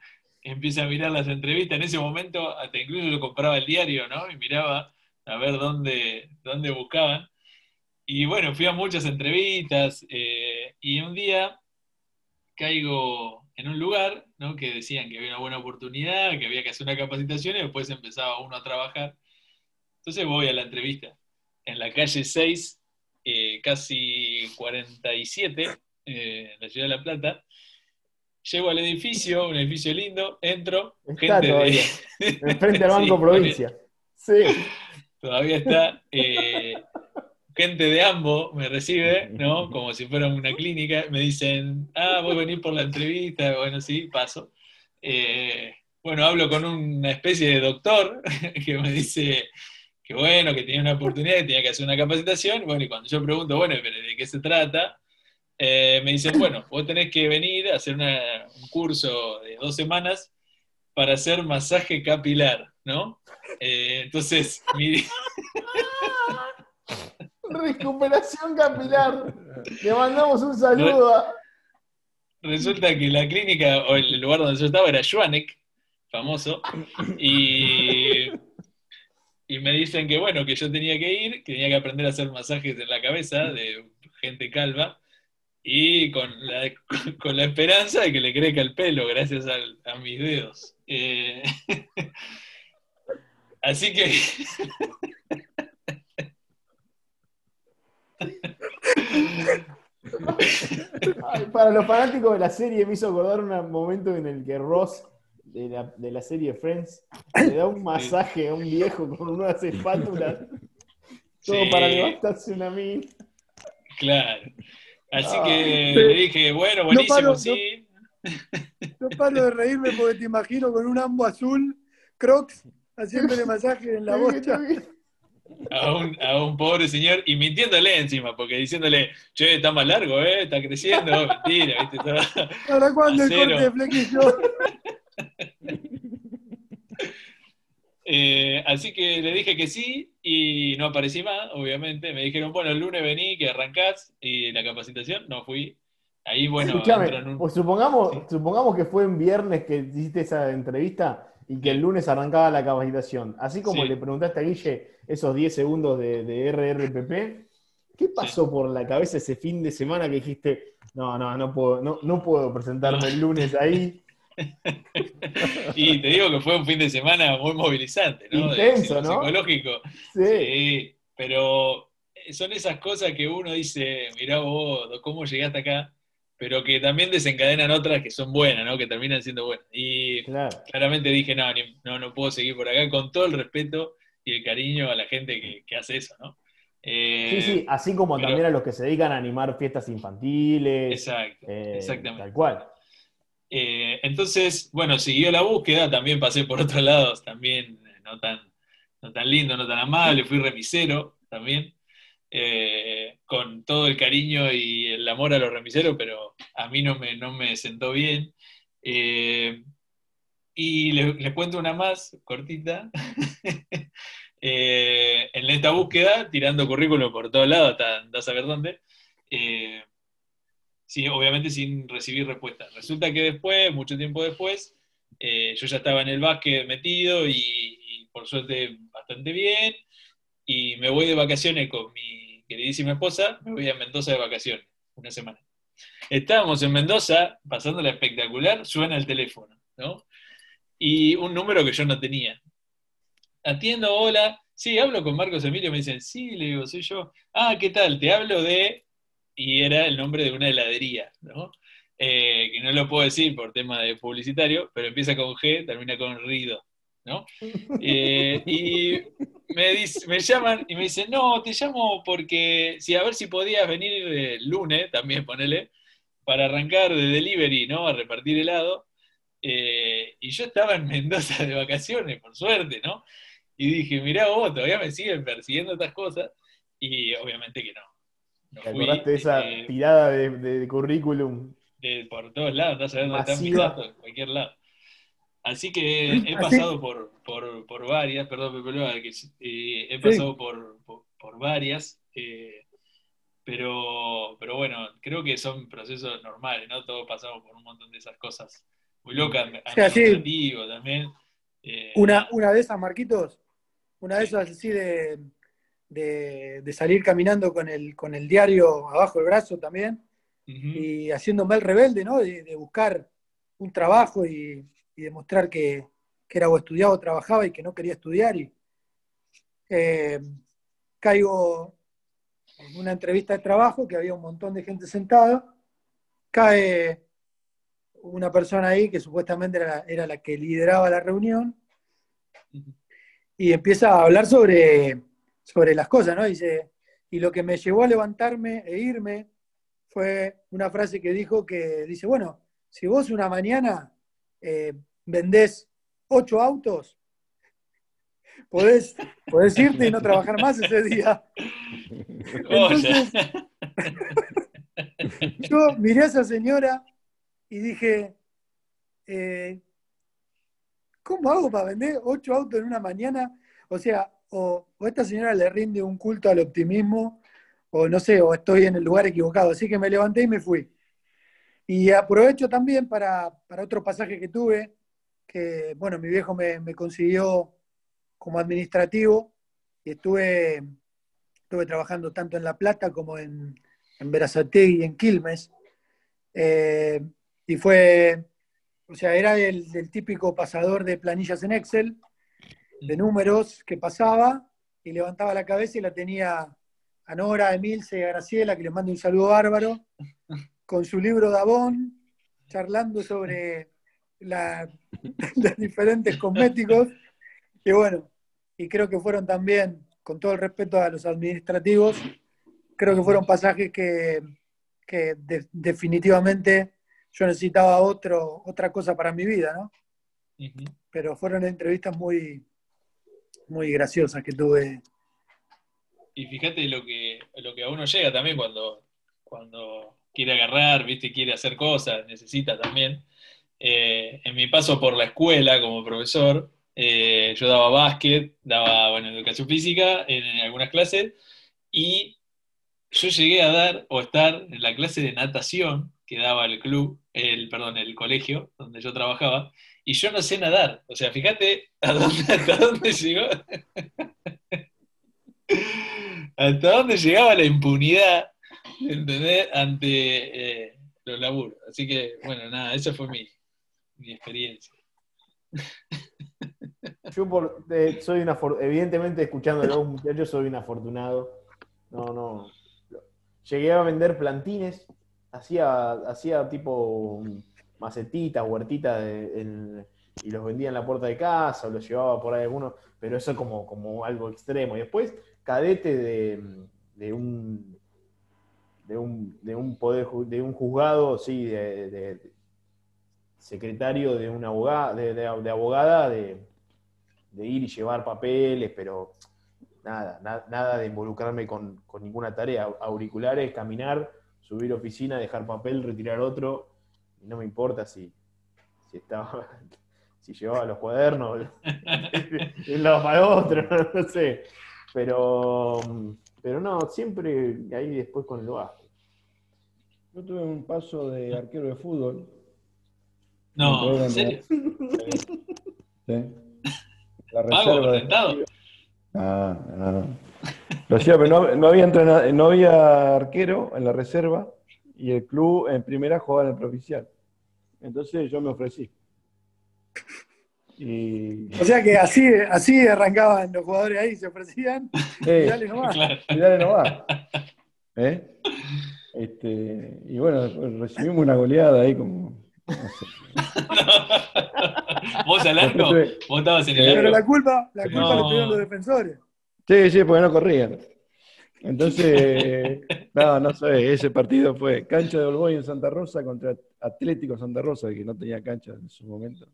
empieza a mirar las entrevistas. En ese momento, hasta incluso yo compraba el diario, ¿no? Y miraba a ver dónde, dónde buscaban. Y bueno, fui a muchas entrevistas eh, y un día caigo en un lugar ¿no? que decían que había una buena oportunidad, que había que hacer una capacitación y después empezaba uno a trabajar. Entonces voy a la entrevista. En la calle 6, eh, casi 47, eh, en la ciudad de La Plata. Llego al edificio, un edificio lindo, entro, Está gente todavía. de... Enfrente al Banco Sí, Provincia. Sí. todavía está. eh, gente de ambos me recibe, ¿no? Como si fuera una clínica. Me dicen, ah, voy a venir por la entrevista. Bueno, sí, paso. Eh, bueno, hablo con una especie de doctor que me dice que bueno, que tenía una oportunidad, que tenía que hacer una capacitación. Bueno, y cuando yo pregunto, bueno, pero ¿de qué se trata? Eh, me dicen, bueno, vos tenés que venir a hacer una- un curso de dos semanas para hacer masaje capilar, ¿no? Eh, entonces, mi, Recuperación capilar. Le mandamos un saludo a. Resulta que la clínica, o el lugar donde yo estaba, era Schwanek, famoso, y, y me dicen que bueno, que yo tenía que ir, que tenía que aprender a hacer masajes en la cabeza de gente calva, y con la, con la esperanza de que le crezca el pelo gracias al- a mis dedos. Eh, así que Ay, para los fanáticos de la serie me hizo acordar un momento en el que Ross de la, de la serie Friends le da un masaje a un viejo con unas espátulas. Todo Sí. para levantarse una mina. Claro. Así Ah. que le dije, bueno, buenísimo, paro, no- sí. No paro de reírme porque te imagino con un ambo azul, crocs, haciéndole masaje en la bocha. A un, a un pobre señor y mintiéndole encima, porque diciéndole, che, está más largo, ¿eh? Está creciendo. Mentira, ¿viste? Todo. ¿Para cuándo el corte de flequillo? Eh, así que le dije que sí y no aparecí más, obviamente. Me dijeron, bueno, el lunes vení, que arrancás y la capacitación, no fui. Ahí, bueno, entro en un- pues supongamos, supongamos que fue en viernes que hiciste esa entrevista y que el lunes arrancaba la capacitación. Así como Sí. le preguntaste a Guille esos 10 segundos de, de RRPP, ¿qué pasó por la cabeza ese fin de semana que dijiste, no, no, no puedo, no, no puedo presentarme el lunes ahí? Y te digo que fue un fin de semana muy movilizante, ¿no? Intenso, ¿no? Psicológico. Sí. Sí, pero son esas cosas que uno dice, mirá vos, ¿cómo llegaste acá? Pero que también desencadenan otras que son buenas, ¿no? Que terminan siendo buenas. Y Claro. claramente dije, no, ni- no, no puedo seguir por acá, con todo el respeto y el cariño a la gente que, que hace eso, ¿no? Eh, Sí, sí, así como pero- también a los que se dedican a animar fiestas infantiles. Exacto, eh, exactamente. Tal cual. Eh, entonces, bueno, siguió la búsqueda, también pasé por otros lados, también eh, no tan, no tan lindo, no tan amable, fui remisero también, eh, con todo el cariño y el amor a los remiseros, pero a mí no me, no me sentó bien. Y les, cuento una más, cortita. En esta búsqueda, tirando currículum por todos lados, hasta andás a saber dónde, sí, obviamente sin recibir respuesta. Resulta que después, mucho tiempo después, eh, yo ya estaba en el básquet metido y, por suerte bastante bien, y me voy de vacaciones con mi queridísima esposa, me voy a Mendoza de vacaciones, una semana. Estábamos en Mendoza, pasándola espectacular, suena el teléfono, ¿no? Y un número que yo no tenía. Atiendo, hola, sí, hablo con Marcos Emilio, me dicen, sí, le digo, soy yo. Ah, ¿qué tal? Te hablo de y era el nombre de una heladería, ¿no? Eh, que no lo puedo decir por tema de publicitario, pero empieza con G, termina con Rido, ¿no? Eh, y me, dice- me llaman y me dicen, no, te llamo porque, sí, a ver si podías venir el lunes, también ponele, para arrancar de delivery, ¿no? A repartir helado. Eh, y yo estaba en Mendoza de vacaciones, por suerte, ¿no? Y dije, mirá vos, todavía me siguen persiguiendo estas cosas, y obviamente que no. ¿Te fui, acordaste de esa eh, tirada de, de currículum? de- por todos lados, a ver dónde están mis Masiva. datos, en cualquier lado. Así que he pasado por, por, por varias, perdón, que eh, he pasado por, por, por varias, eh, pero, pero bueno, creo que son procesos normales, ¿no? Todos pasamos por un montón de esas cosas muy locas, Sí, administrativo también. eh, Una, una de esas, Marquitos, una de esas así de, de, de salir caminando con el, con el diario abajo del brazo también y haciéndome el rebelde, ¿no? De, de buscar un trabajo y, y demostrar que, que era o estudiaba o trabajaba y que no quería estudiar. Y eh, caigo en una entrevista de trabajo que había un montón de gente sentada, cae una persona ahí que supuestamente era la, era la que lideraba la reunión y empieza a hablar sobre, sobre las cosas, ¿no? Dice, y lo que me llevó a levantarme e irme fue una frase que dijo que dice, bueno, si vos una mañana eh, vendés ocho autos, podés, podés irte y no trabajar más ese día. Entonces, yo miré a esa señora y dije, eh, ¿cómo hago para vender ocho autos en una mañana? O sea, o, esta señora le rinde un culto al optimismo, o no sé, o estoy en el lugar equivocado. Así que me levanté y me fui. Y aprovecho también para, para otro pasaje que tuve, que, bueno, mi viejo me, me consiguió como administrativo y estuve, estuve trabajando tanto en La Plata como en, en y en Quilmes. Eh, y fue, o sea, era el, el típico pasador de planillas en Excel, de números que pasaba y levantaba la cabeza y la tenía a Nora, a Emilce y a Graciela, que les mando un saludo bárbaro, con su libro Davón, charlando sobre la- los diferentes cosméticos. Y bueno, y creo que fueron también, con todo el respeto a los administrativos, creo que fueron pasajes que, que de- definitivamente yo necesitaba otro, otra cosa para mi vida, ¿no? Pero fueron entrevistas muy, muy graciosas que tuve. Y fíjate lo que, lo que a uno llega también cuando, cuando quiere agarrar, ¿viste? quiere hacer cosas, necesita también. Eh, en mi paso por la escuela como profesor, eh, yo daba básquet, daba bueno, educación física en, en algunas clases, y yo llegué a dar o estar en la clase de natación que daba el club, el, perdón, el colegio donde yo trabajaba, y yo no sé nadar. O sea, fíjate a dónde, hasta dónde llegó. hasta dónde llegaba la impunidad, ¿entendés? Ante eh, los laburos. Así que, bueno, nada, esa fue mi, mi experiencia. Yo por- eh, soy una evidentemente los muchachos soy un afortunado. No, no. Llegué a vender plantines, hacía, hacía tipo macetitas, huertitas y los vendía en la puerta de casa o los llevaba por ahí algunos, pero eso como, como algo extremo. Y después, cadete de, un de un, de un poder de un juzgado, sí, de, secretario de una abogada, de, abogada, de, ir y llevar papeles, pero nada, na- nada de involucrarme con, con ninguna tarea. Auriculares, caminar, subir oficina, dejar papel, retirar otro, y no me importa si, si estaba, si llevaba los cuadernos de un lado para otro, no sé. Pero, pero no, siempre ahí después con el básquet. Yo tuve un paso de arquero de fútbol. No, ¿en serio? Sí. La ¿Pago, reserva de-? Ah, no. Lo hacía, pero no, no había entrena- no había arquero en la reserva y el club en primera jugaba en el provincial. Entonces yo me ofrecí. Y, O sea que así, así arrancaban los jugadores ahí, se ofrecían y Eh, dale nomás. Claro. y dale nomás. ¿Eh? Este, y bueno, después recibimos una goleada ahí como. no sé. ¿Vos al arco? ¿Vos estabas en el Pero arco? la culpa, la culpa No. la tuvieron los defensores. Sí, sí, porque no corrían. Entonces, no, no sé, ese partido fue cancha de Olboy en Santa Rosa contra Atlético Santa Rosa, que no tenía cancha en su momento.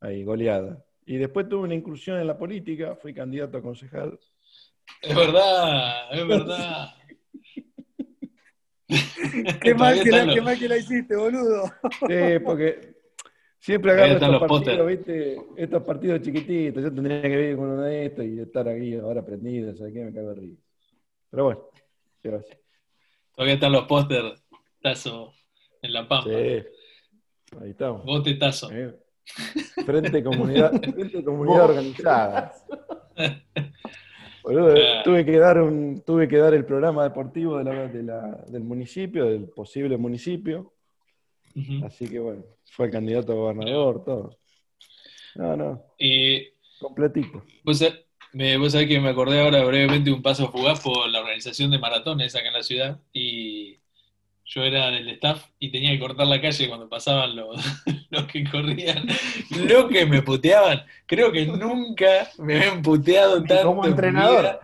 Ahí, goleada. Y después tuve una incursión en la política, fui candidato a concejal. Es verdad, es verdad. Qué mal, que la, los- qué mal que la hiciste, boludo. Sí, porque siempre agarro estos los partidos, ¿viste? Estos partidos chiquititos. Yo tendría que vivir con uno de estos y estar aquí ahora prendido, ¿sabes qué? Me cago de risa. Pero bueno, ¿qué va a hacer? Todavía están los póster Tazo en La Pampa. Sí, ahí estamos. Bote Tazo. Eh, Frente comunidad, frente comunidad organizada. Boludo, Claro. tuve que dar un, tuve que dar el programa deportivo de la- de la- del municipio, del posible municipio. Así que bueno, fue el candidato a gobernador, todo. No, no, Y completito. vos, sa- me, vos sabés que me acordé ahora brevemente de un paso fugaz por la organización de maratones acá en la ciudad. Y yo era del staff y tenía que cortar la calle cuando pasaban los, los que corrían. Lo que me puteaban. Creo que nunca me habían puteado tanto. como entrenador.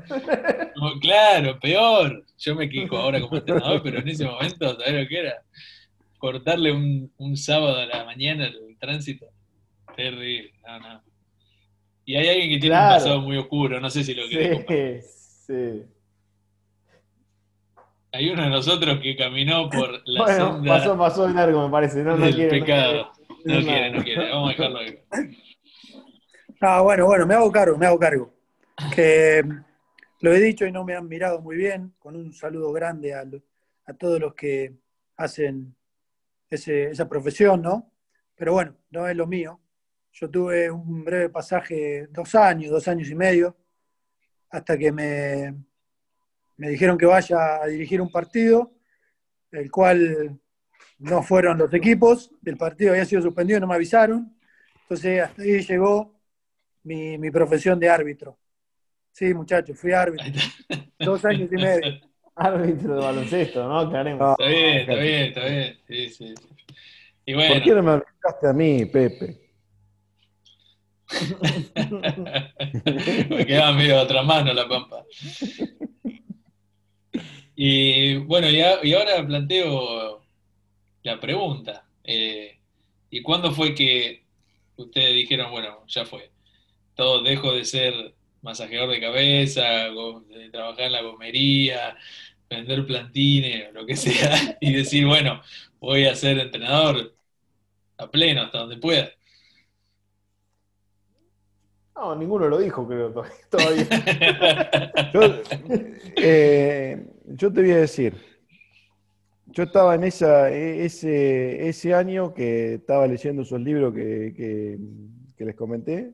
Como- claro, peor. Yo me quejo ahora como entrenador, pero en ese momento, ¿sabés lo que era? Cortarle un, un sábado a la mañana el tránsito. Terrible, no, no. Y hay alguien que tiene Claro. un pasado muy oscuro, no sé si lo quiere compartir. Sí, sí. Hay uno de nosotros que caminó por la Bueno, senda pasó, pasó de largo, me parece. No, no quiere, no pecado. quiere. No quiere, no quiere. Vamos a dejarlo ahí. Ah, bueno, bueno, me hago cargo, me hago cargo. Que lo he dicho y no me han mirado muy bien, con un saludo grande a, a todos los que hacen ese- esa profesión, ¿no? Pero bueno, no es lo mío. Yo tuve un breve pasaje, dos años, dos años y medio, hasta que me, me dijeron que vaya a dirigir un partido, el cual no fueron los equipos, el partido había sido suspendido, no me avisaron. Entonces hasta ahí llegó mi, mi profesión de árbitro. Sí, muchachos, fui árbitro. Dos años y medio. Árbitro de baloncesto, ¿no? Está bien, está bien, está bien. Sí, sí. Y ¿Por qué bueno, no me avisaste a mí, Pepe? Me quedaba medio otra mano la pampa. Y bueno, y, ahora planteo la pregunta. Eh, ¿y cuándo fue que ustedes dijeron, bueno, ya fue? Todo dejo de ser masajeador de cabeza, de trabajar en la gomería, vender plantines, lo que sea, y decir, bueno, voy a ser entrenador a pleno, hasta donde pueda. No, ninguno lo dijo, creo, to- todavía. Yo, eh, yo te voy a decir, yo estaba en esa, e- ese, ese año que estaba leyendo esos libros que, que- que les comenté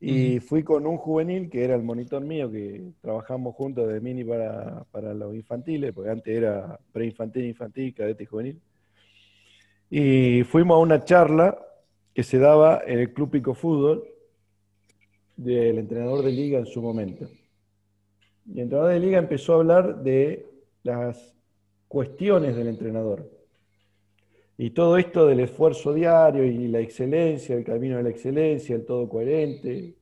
y fui con un juvenil que era el monitor mío, que trabajamos juntos de mini para, para los infantiles, porque antes era preinfantil, infantil, cadete y juvenil. Y fuimos a una charla que se daba en el Club Pico Fútbol del entrenador de liga en su momento. Y el entrenador de liga empezó a hablar de las cuestiones del entrenador. Y todo esto del esfuerzo diario y la excelencia, el camino de la excelencia, el todo coherente.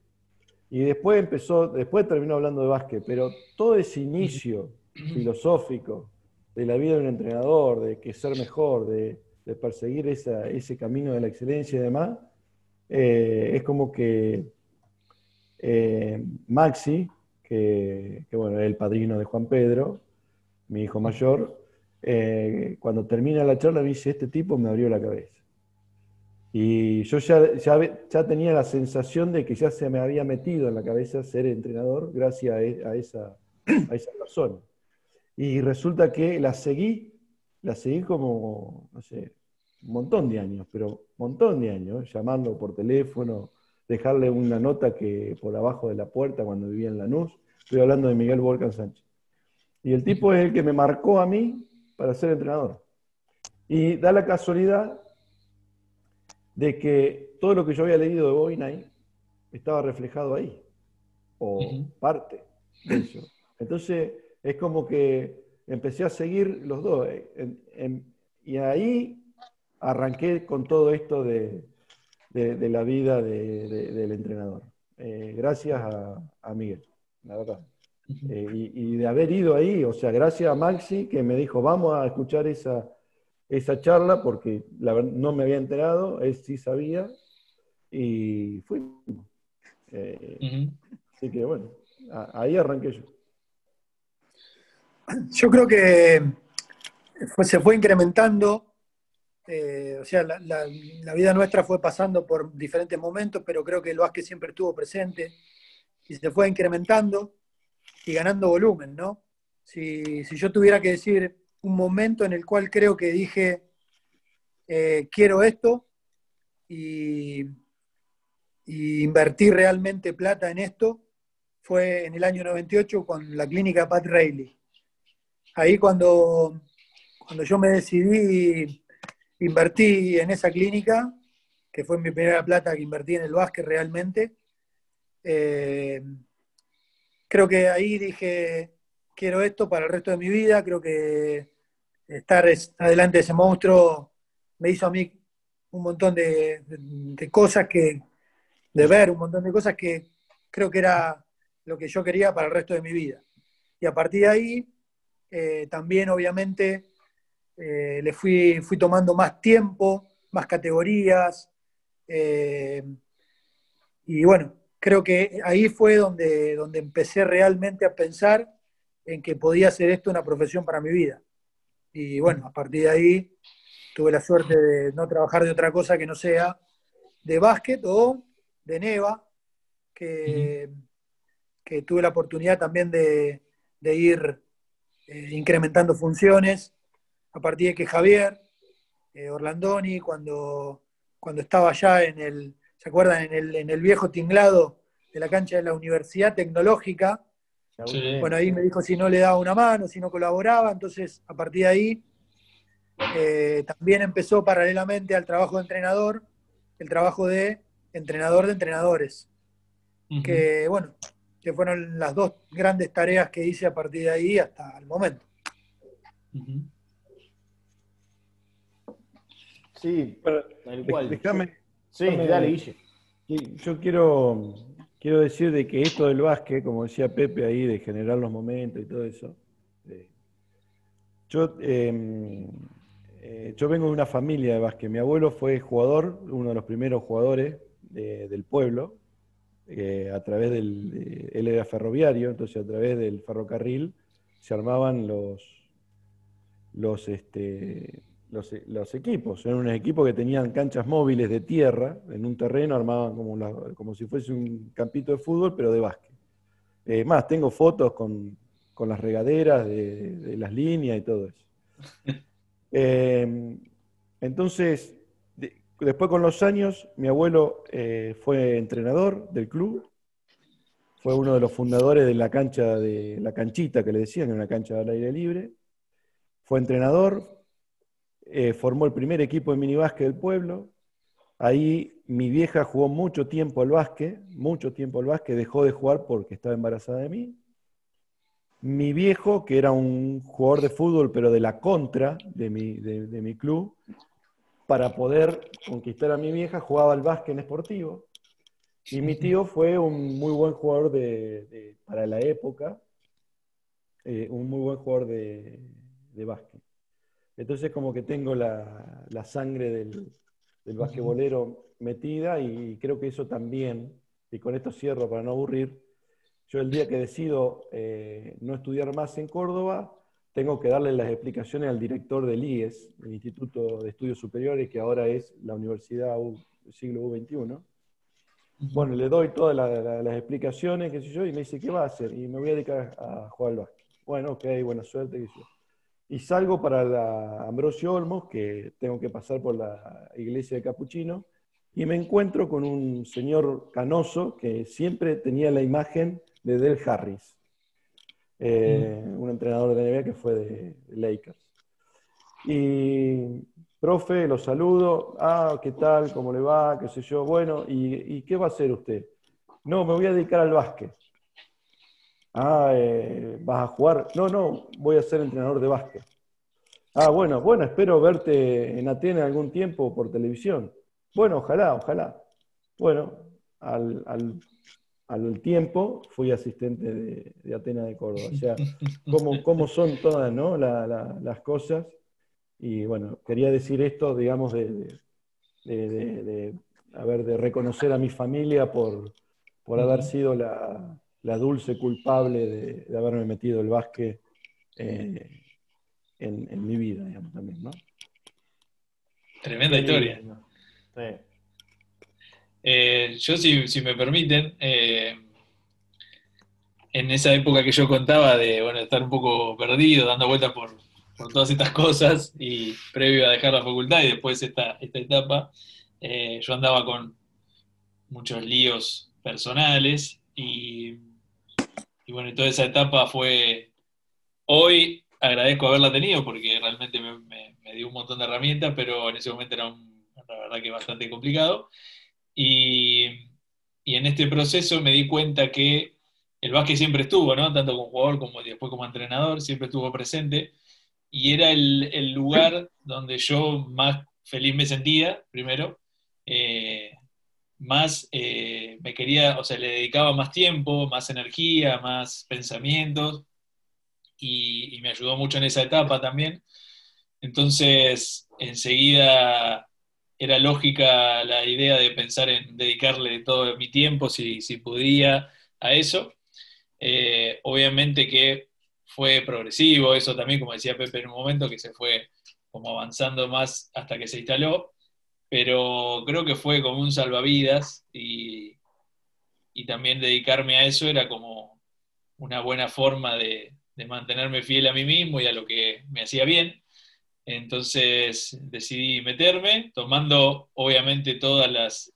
Y después empezó, después terminó hablando de básquet, pero todo ese inicio filosófico de la vida de un entrenador, de que ser mejor, de, perseguir ese camino de la excelencia y demás, eh, es como que eh, Maxi, que, que, bueno, es el padrino de Juan Pedro, mi hijo mayor, eh, cuando termina la charla me dice, este tipo me abrió la cabeza. Y yo ya, ya, ya tenía la sensación de que ya se me había metido en la cabeza ser entrenador gracias a, e- a esa, a esa persona. Y resulta que la seguí, la seguí como, no sé, un montón de años, pero un montón de años, llamarlo por teléfono, dejarle una nota que por abajo de la puerta cuando vivía en Lanús. Estoy hablando de Miguel Volcan Sánchez. Y el tipo es el que me marcó a mí para ser entrenador. Y da la casualidad de que todo lo que yo había leído de Boinay estaba reflejado ahí, o parte de eso. Entonces, es como que empecé a seguir los dos. eh, en- en- y ahí arranqué con todo esto de, de- de la vida de- de- del entrenador. Eh, gracias a, a Miguel, la verdad. Eh, y, y de haber ido ahí, o sea, gracias a Maxi que me dijo, vamos a escuchar esa, esa charla, porque la verdad no me había enterado, él sí sabía, y fuimos. Eh, así que bueno, a- ahí arranqué yo. Yo creo que fue- se fue incrementando, eh, o sea, la, la- vida nuestra fue pasando por diferentes momentos, pero creo que el básquet siempre estuvo presente y se fue incrementando y ganando volumen, ¿no? Si, si yo tuviera que decir un momento en el cual creo que dije, eh, quiero esto y, y invertí realmente plata en esto, fue en el año 98 con la clínica Pat Reilly ahí cuando, cuando yo me decidí, invertí en esa clínica, que fue mi primera plata que invertí en el básquet realmente. eh, creo que ahí dije, quiero esto para el resto de mi vida, creo que estar es- adelante de ese monstruo me hizo a mí un montón de cosas que, de ver, un montón de cosas que creo que era lo que yo quería para el resto de mi vida. Y a partir de ahí, eh, también obviamente eh, le fui, fui tomando más tiempo, más categorías. eh, y bueno, creo que ahí fue donde, donde empecé realmente a pensar en que podía hacer esto una profesión para mi vida. Y bueno, a partir de ahí tuve la suerte de no trabajar de otra cosa que no sea de básquet o de Neva, que, que tuve la oportunidad también de, de ir eh, incrementando funciones, a partir de que Javier eh, Orlandoni, cuando, cuando estaba allá en el, ¿se acuerdan? En el, en el viejo tinglado de la cancha de la Universidad Tecnológica, Sí. bueno, ahí me dijo si no le daba una mano, si no colaboraba, entonces a partir de ahí eh, también empezó paralelamente al trabajo de entrenador, el trabajo de entrenador de entrenadores. Que, bueno, que fueron las dos grandes tareas que hice a partir de ahí hasta el momento. Sí, tal cual. Déjame, sí, dale, Guille. Yo quiero, quiero decir de que esto del básquet, como decía Pepe ahí, de generar los momentos y todo eso, eh, yo, em, eh, yo vengo de una familia de básquet. Mi abuelo fue jugador, uno de los primeros jugadores del pueblo, eh, a través del, él era ferroviario, entonces a través del ferrocarril se armaban los, los, este, los, equipos. Eran unos equipos que tenían canchas móviles de tierra, en un terreno armaban como, como si fuese un campito de fútbol, pero de básquet. Eh, más, tengo fotos con, las regaderas de, las líneas y todo eso. Eh, entonces, después con los años, mi abuelo eh, fue entrenador del club, fue uno de los fundadores de la cancha de la canchita que le decían, una cancha al aire libre. Fue entrenador, eh, formó el primer equipo de minibásquet del pueblo. Ahí mi vieja jugó mucho tiempo al básquet, mucho tiempo al básquet, dejó de jugar porque estaba embarazada de mí. Mi viejo, que era un jugador de fútbol, pero de la contra de mi, de, mi club, para poder conquistar a mi vieja, jugaba al básquet en esportivo. Y mi tío fue un muy buen jugador de, para la época, eh, un muy buen jugador de, de básquet. Entonces como que tengo la, sangre del, del basquetbolero metida y creo que eso también, y con esto cierro para no aburrir, yo el día que decido eh, no estudiar más en Córdoba, tengo que darle las explicaciones al director del IES, el Instituto de Estudios Superiores, que ahora es la Universidad del siglo XXI. Bueno, le doy todas las explicaciones, qué sé yo, y me dice, ¿qué va a hacer? Y me voy a dedicar a jugar al básquet. Bueno, ok, buena suerte, qué sé yo y salgo para la Ambrosio Olmos, que tengo que pasar por la iglesia de Capuchino, y me encuentro con un señor canoso que siempre tenía la imagen de Del Harris, eh, mm. un entrenador de NBA que fue de, Lakers. Y, profe, lo saludo, ah, ¿qué tal? ¿Cómo le va? ¿Qué sé yo? Bueno, ¿y, y qué va a hacer usted? No, me voy a dedicar al básquet. Ah, eh, ¿vas a jugar? No, no, voy a ser entrenador de básquet. Ah, bueno, bueno, espero verte en Atenas algún tiempo por televisión. Bueno, ojalá, ojalá. Bueno, al, tiempo fui asistente de, de, Atenas de Córdoba. O sea, cómo, son todas ¿no? las cosas. Y bueno, quería decir esto, digamos, de, de, de reconocer a mi familia por, por haber sido la, la dulce culpable de, haberme metido el básquet eh, en, mi vida, digamos, también, ¿no? Tremenda historia. Eh, yo, si, me permiten, eh, en esa época que yo contaba de bueno, estar un poco perdido, dando vueltas por, todas estas cosas, y previo a dejar la facultad y después esta, esta etapa, yo andaba con muchos líos personales y y bueno, toda esa etapa fue, hoy agradezco haberla tenido porque realmente me, dio un montón de herramientas, pero en ese momento era la verdad que bastante complicado. Y, en este proceso me di cuenta que el básquet siempre estuvo, ¿no? Tanto como jugador como después como entrenador, siempre estuvo presente. Y era el, lugar donde yo más feliz me sentía, primero. Eh, más eh, me quería, o sea, le dedicaba más tiempo, más energía, más pensamientos y, me ayudó mucho en esa etapa también. Entonces, enseguida era lógica la idea de pensar en dedicarle todo mi tiempo, si, si podía, a eso. Eh, obviamente que fue progresivo, eso también, como decía Pepe en un momento, que se fue como avanzando más hasta que se instaló pero creo que fue como un salvavidas y, también dedicarme a eso era como una buena forma de, mantenerme fiel a mí mismo y a lo que me hacía bien. Entonces decidí meterme, tomando obviamente todas las,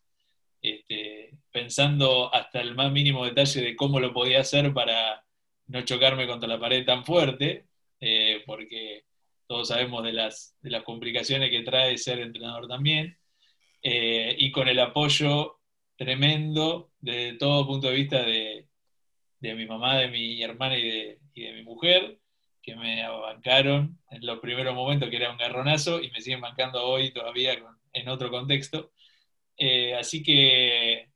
este, pensando hasta el más mínimo detalle de cómo lo podía hacer para no chocarme contra la pared tan fuerte, eh, porque todos sabemos de las, de las complicaciones que trae ser entrenador también, eh, y con el apoyo tremendo de todo punto de vista de, de mi mamá, de mi hermana y de, y de mi mujer, que me bancaron en los primeros momentos, que era un garronazo, y me siguen bancando hoy todavía en otro contexto. Eh, así que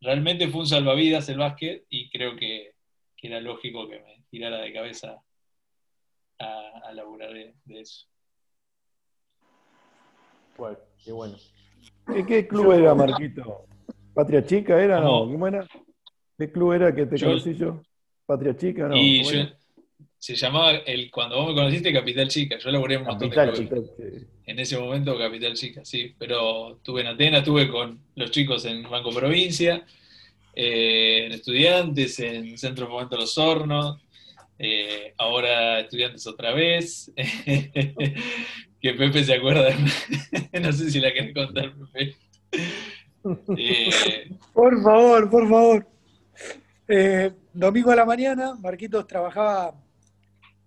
realmente fue un salvavidas el básquet y creo que, era lógico que me tirara de cabeza a, a laburar de, eso. Bueno, qué bueno. ¿Qué, club era, Marquito? ¿Patria Chica era? No, ¿cómo era? ¿Qué club era que te conocí yo? ¿Patria Chica? No. Y se llamaba, el, cuando vos me conociste, Capital Chica. Yo laburé un montón Capital Chica. En ese momento, Capital Chica, sí. Pero estuve en Atenas, estuve con los chicos en Banco Provincia, eh, en Estudiantes, en Centro de Fomento Los Hornos, eh, ahora Estudiantes otra vez. que Pepe se acuerda. no sé si la querés contar, Pepe. Eh, por favor, por favor. domingo a la mañana, Marquitos trabajaba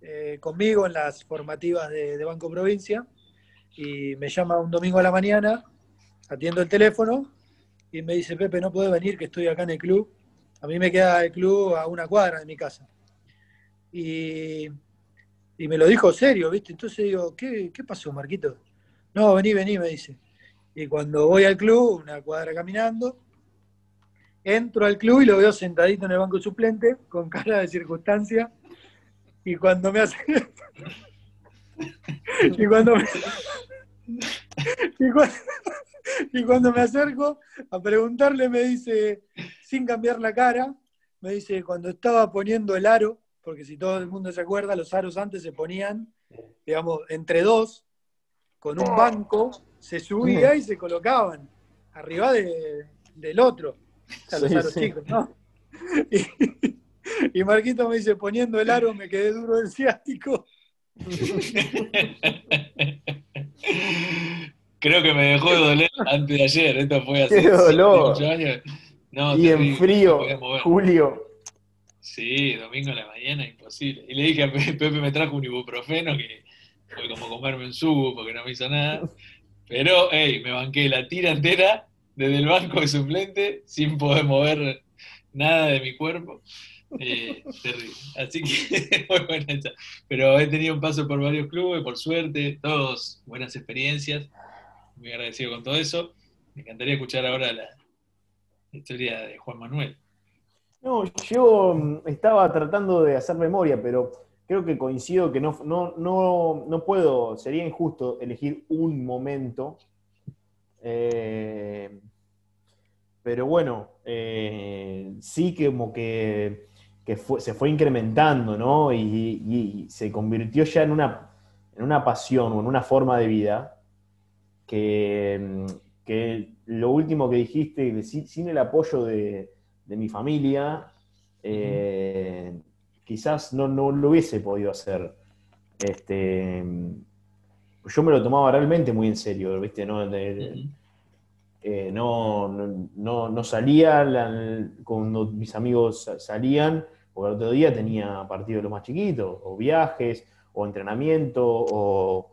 eh, conmigo en las formativas de, Banco Provincia y me llama un domingo a la mañana, atiendo el teléfono y me dice, Pepe, no puedo venir, que estoy acá en el club. A mí me queda el club a una cuadra de mi casa. Y, me lo dijo serio, ¿viste? Entonces digo, ¿qué, ¿qué pasó, Marquito? No, vení, vení, me dice. Y cuando voy al club, una cuadra caminando, entro al club y lo veo sentadito en el banco suplente, con cara de circunstancia, y cuando me hace. y cuando me. y cuando, me acerco a preguntarle, me dice, sin cambiar la cara, me dice, cuando estaba poniendo el aro, porque si todo el mundo se acuerda, los aros antes se ponían, digamos, entre dos, con un banco, se subía y se colocaban arriba del otro. O sea, los aros chicos, ¿no? Y Marquito me dice, poniendo el aro me quedé duro del ciático. Creo que me dejó de doler antes de ayer, esto fue hace Qué dolor. años. y en frío, Julio. Sí, domingo en la mañana, imposible. Y le dije a Pepe, me trajo un ibuprofeno que fue como comerme un subo porque no me hizo nada. Pero, hey, me banqué la tira entera desde el banco de suplente sin poder mover nada de mi cuerpo. Eh, terrible. Así que muy buena esa. Pero he tenido un paso por varios clubes, por suerte, todos buenas experiencias. Muy agradecido con todo eso. Me encantaría escuchar ahora la, historia de Juan Manuel. No, yo mm, estaba tratando de hacer memoria, pero creo que coincido que no, no, no, no puedo, sería injusto elegir un momento. Eh, pero bueno, eh, sí que como que que se fue incrementando, ¿no? Y, se convirtió ya en una, en una pasión o en una forma de vida que, lo último que dijiste, sin, el apoyo de, mi familia, eh, quizás no, lo hubiese podido hacer. Este, yo me lo tomaba realmente muy en serio, ¿viste? ¿no? Eh, no, no, salía cuando mis amigos salían, porque el otro día tenía partidos de los más chiquitos, o viajes, o entrenamiento, o,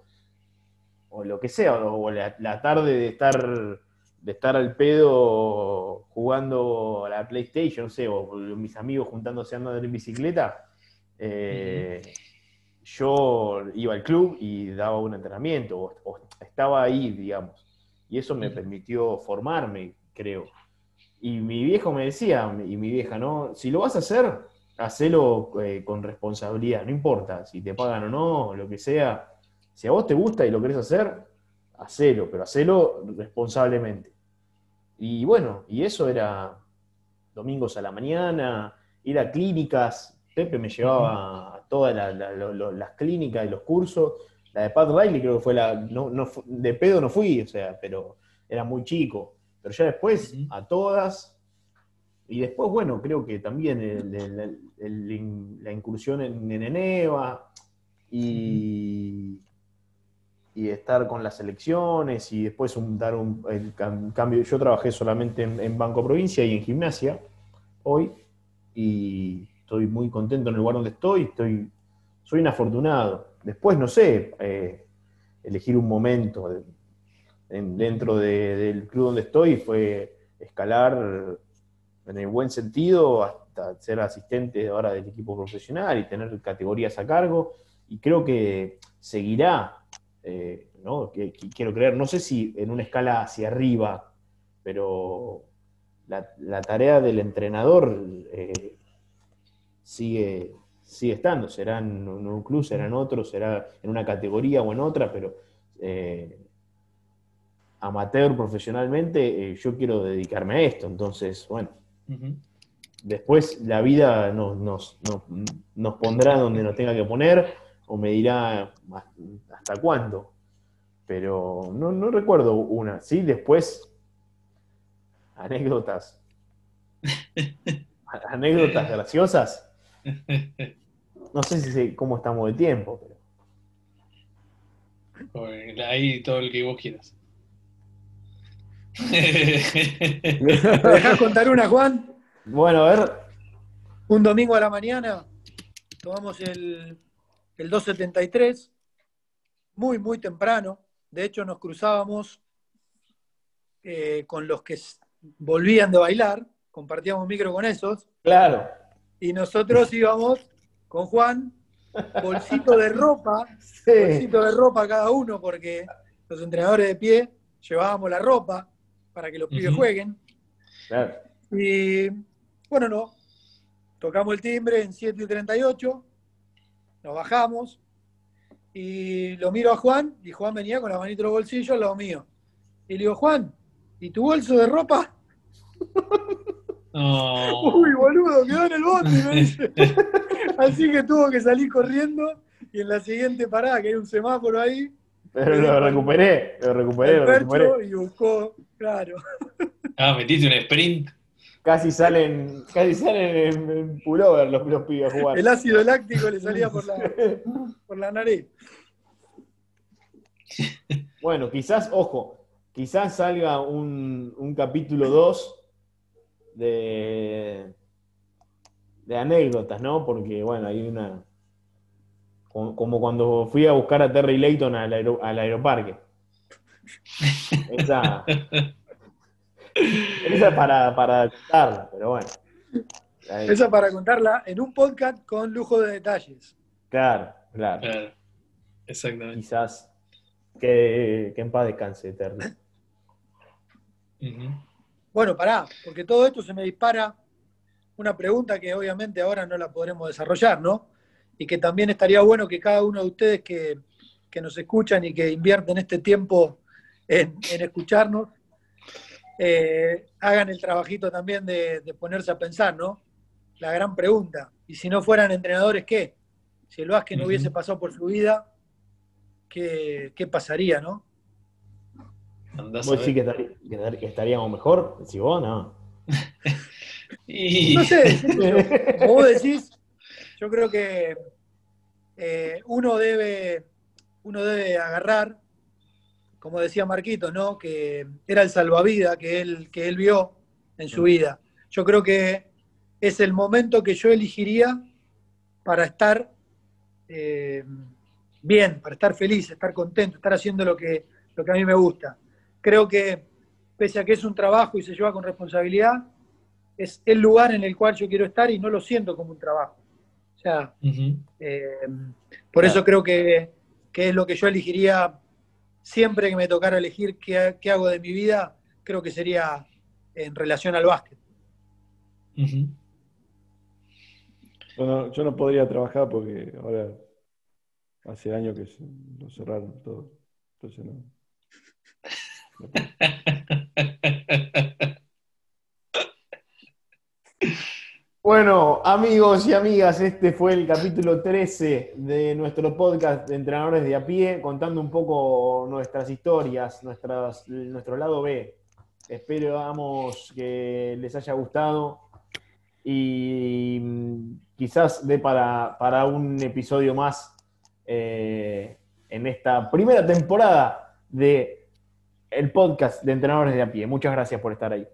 lo que sea, o la, tarde de estar, de estar al pedo jugando a la PlayStation, no sé, o mis amigos juntándose a andar en bicicleta. Eh, yo iba al club y daba un entrenamiento, o estaba ahí, digamos y eso me permitió formarme, creo. Y mi viejo me decía, y mi vieja, ¿no? Si lo vas a hacer, hacelo eh, con responsabilidad, no importa si te pagan o no, lo que sea. Si a vos te gusta y lo querés hacer, hacelo, pero hacelo responsablemente. Y bueno, y eso era domingos a la mañana, ir a clínicas. Pepe me llevaba a todas las clínicas y los cursos la de Pat Riley creo que fue la. No, de pedo no fui, o sea, pero era muy chico. Pero ya después, a todas. Y después, bueno, creo que también la incursión en, en Eneva y, y estar con las elecciones y después dar un cambio. Yo trabajé solamente en, Banco Provincia y en gimnasia hoy y estoy muy contento en el lugar donde estoy. estoy soy un afortunado después, no sé, eh, elegir un momento dentro del club donde estoy fue escalar en el buen sentido hasta ser asistente ahora del equipo profesional y tener categorías a cargo. Y creo que seguirá, eh, ¿no? quiero creer, no sé si en una escala hacia arriba, pero la, tarea del entrenador eh, sigue, sigue estando. Será en un club, será en otro, será en una categoría o en otra, pero eh, amateur profesionalmente, yo quiero dedicarme a esto. Entonces, bueno, Después la vida nos, nos, pondrá donde nos tenga que poner o me dirá hasta cuándo. Pero no, recuerdo una. Sí, después anécdotas. anécdotas graciosas. No sé si cómo estamos de tiempo, pero. Ahí todo el que vos quieras. ¿Me dejás contar una, Juan? Bueno, a ver. Un domingo a la mañana tomamos el, el 273, muy, muy temprano. De hecho, nos cruzábamos eh, con los que volvían de bailar, compartíamos micro con esos. Claro. Y nosotros íbamos con Juan, bolsito de ropa, bolsito de ropa cada uno, porque los entrenadores de pie llevábamos la ropa para que los pibes jueguen. Y bueno, no. Tocamos el timbre en 7 y 38, nos bajamos y lo miro a Juan y Juan venía con la manita en los bolsillos al lado mío. Y le digo, Juan, ¿y tu bolso de ropa? Uy, boludo, quedó en el bote, Así que tuvo que salir corriendo y en la siguiente parada, que hay un semáforo ahí. Pero lo recuperé, lo recuperé, lo recuperé. Y buscó Claro. Ah, metiste un sprint. Casi salen, casi salen en, pullover los, los pibes jugar. El ácido láctico le salía por la, por la nariz. Bueno, quizás, ojo, quizás salga un, un capítulo 2 de, de anécdotas, ¿no? Porque, bueno, hay una. Como, cuando fui a buscar a Terry Layton al, al aeroparque. Esa, esa para, para contarla, pero bueno. Esa para contarla en un podcast con lujo de detalles. Claro, claro. Exactamente. Quizás que, en paz descanse eterno. Bueno, pará, porque todo esto se me dispara una pregunta que obviamente ahora no la podremos desarrollar, ¿no? Y que también estaría bueno que cada uno de ustedes que, que nos escuchan y que invierten este tiempo en, escucharnos, eh, hagan el trabajito también de, ponerse a pensar, ¿no? La gran pregunta. Y si no fueran entrenadores, ¿qué? Si el Vázquez no hubiese pasado por su vida, ¿qué, pasaría, no? ¿Vos decís que, estaríamos mejor? Si vos, no. No sé, como vos decís, yo creo que eh, uno, debe, uno debe agarrar como decía Marquito, ¿no? que era el salvavidas que él, que él vio en su vida. Yo creo que es el momento que yo elegiría para estar eh, bien, para estar feliz, estar contento, estar haciendo lo que, lo que a mí me gusta. Creo que, pese a que es un trabajo y se lleva con responsabilidad, es el lugar en el cual yo quiero estar y no lo siento como un trabajo. O sea, eh, por eso creo que, que es lo que yo elegiría siempre que me tocara elegir qué, hago de mi vida, creo que sería en relación al básquet. yo no podría trabajar porque ahora hace años que lo cerraron todo. Entonces no. Bueno, amigos y amigas, este fue el capítulo 13 de nuestro podcast de entrenadores de a pie, contando un poco nuestras historias, nuestras, nuestro lado B. Esperamos que les haya gustado y mm, quizás dé para, para un episodio más eh, en esta primera temporada de el podcast de entrenadores de a pie. Muchas gracias por estar ahí.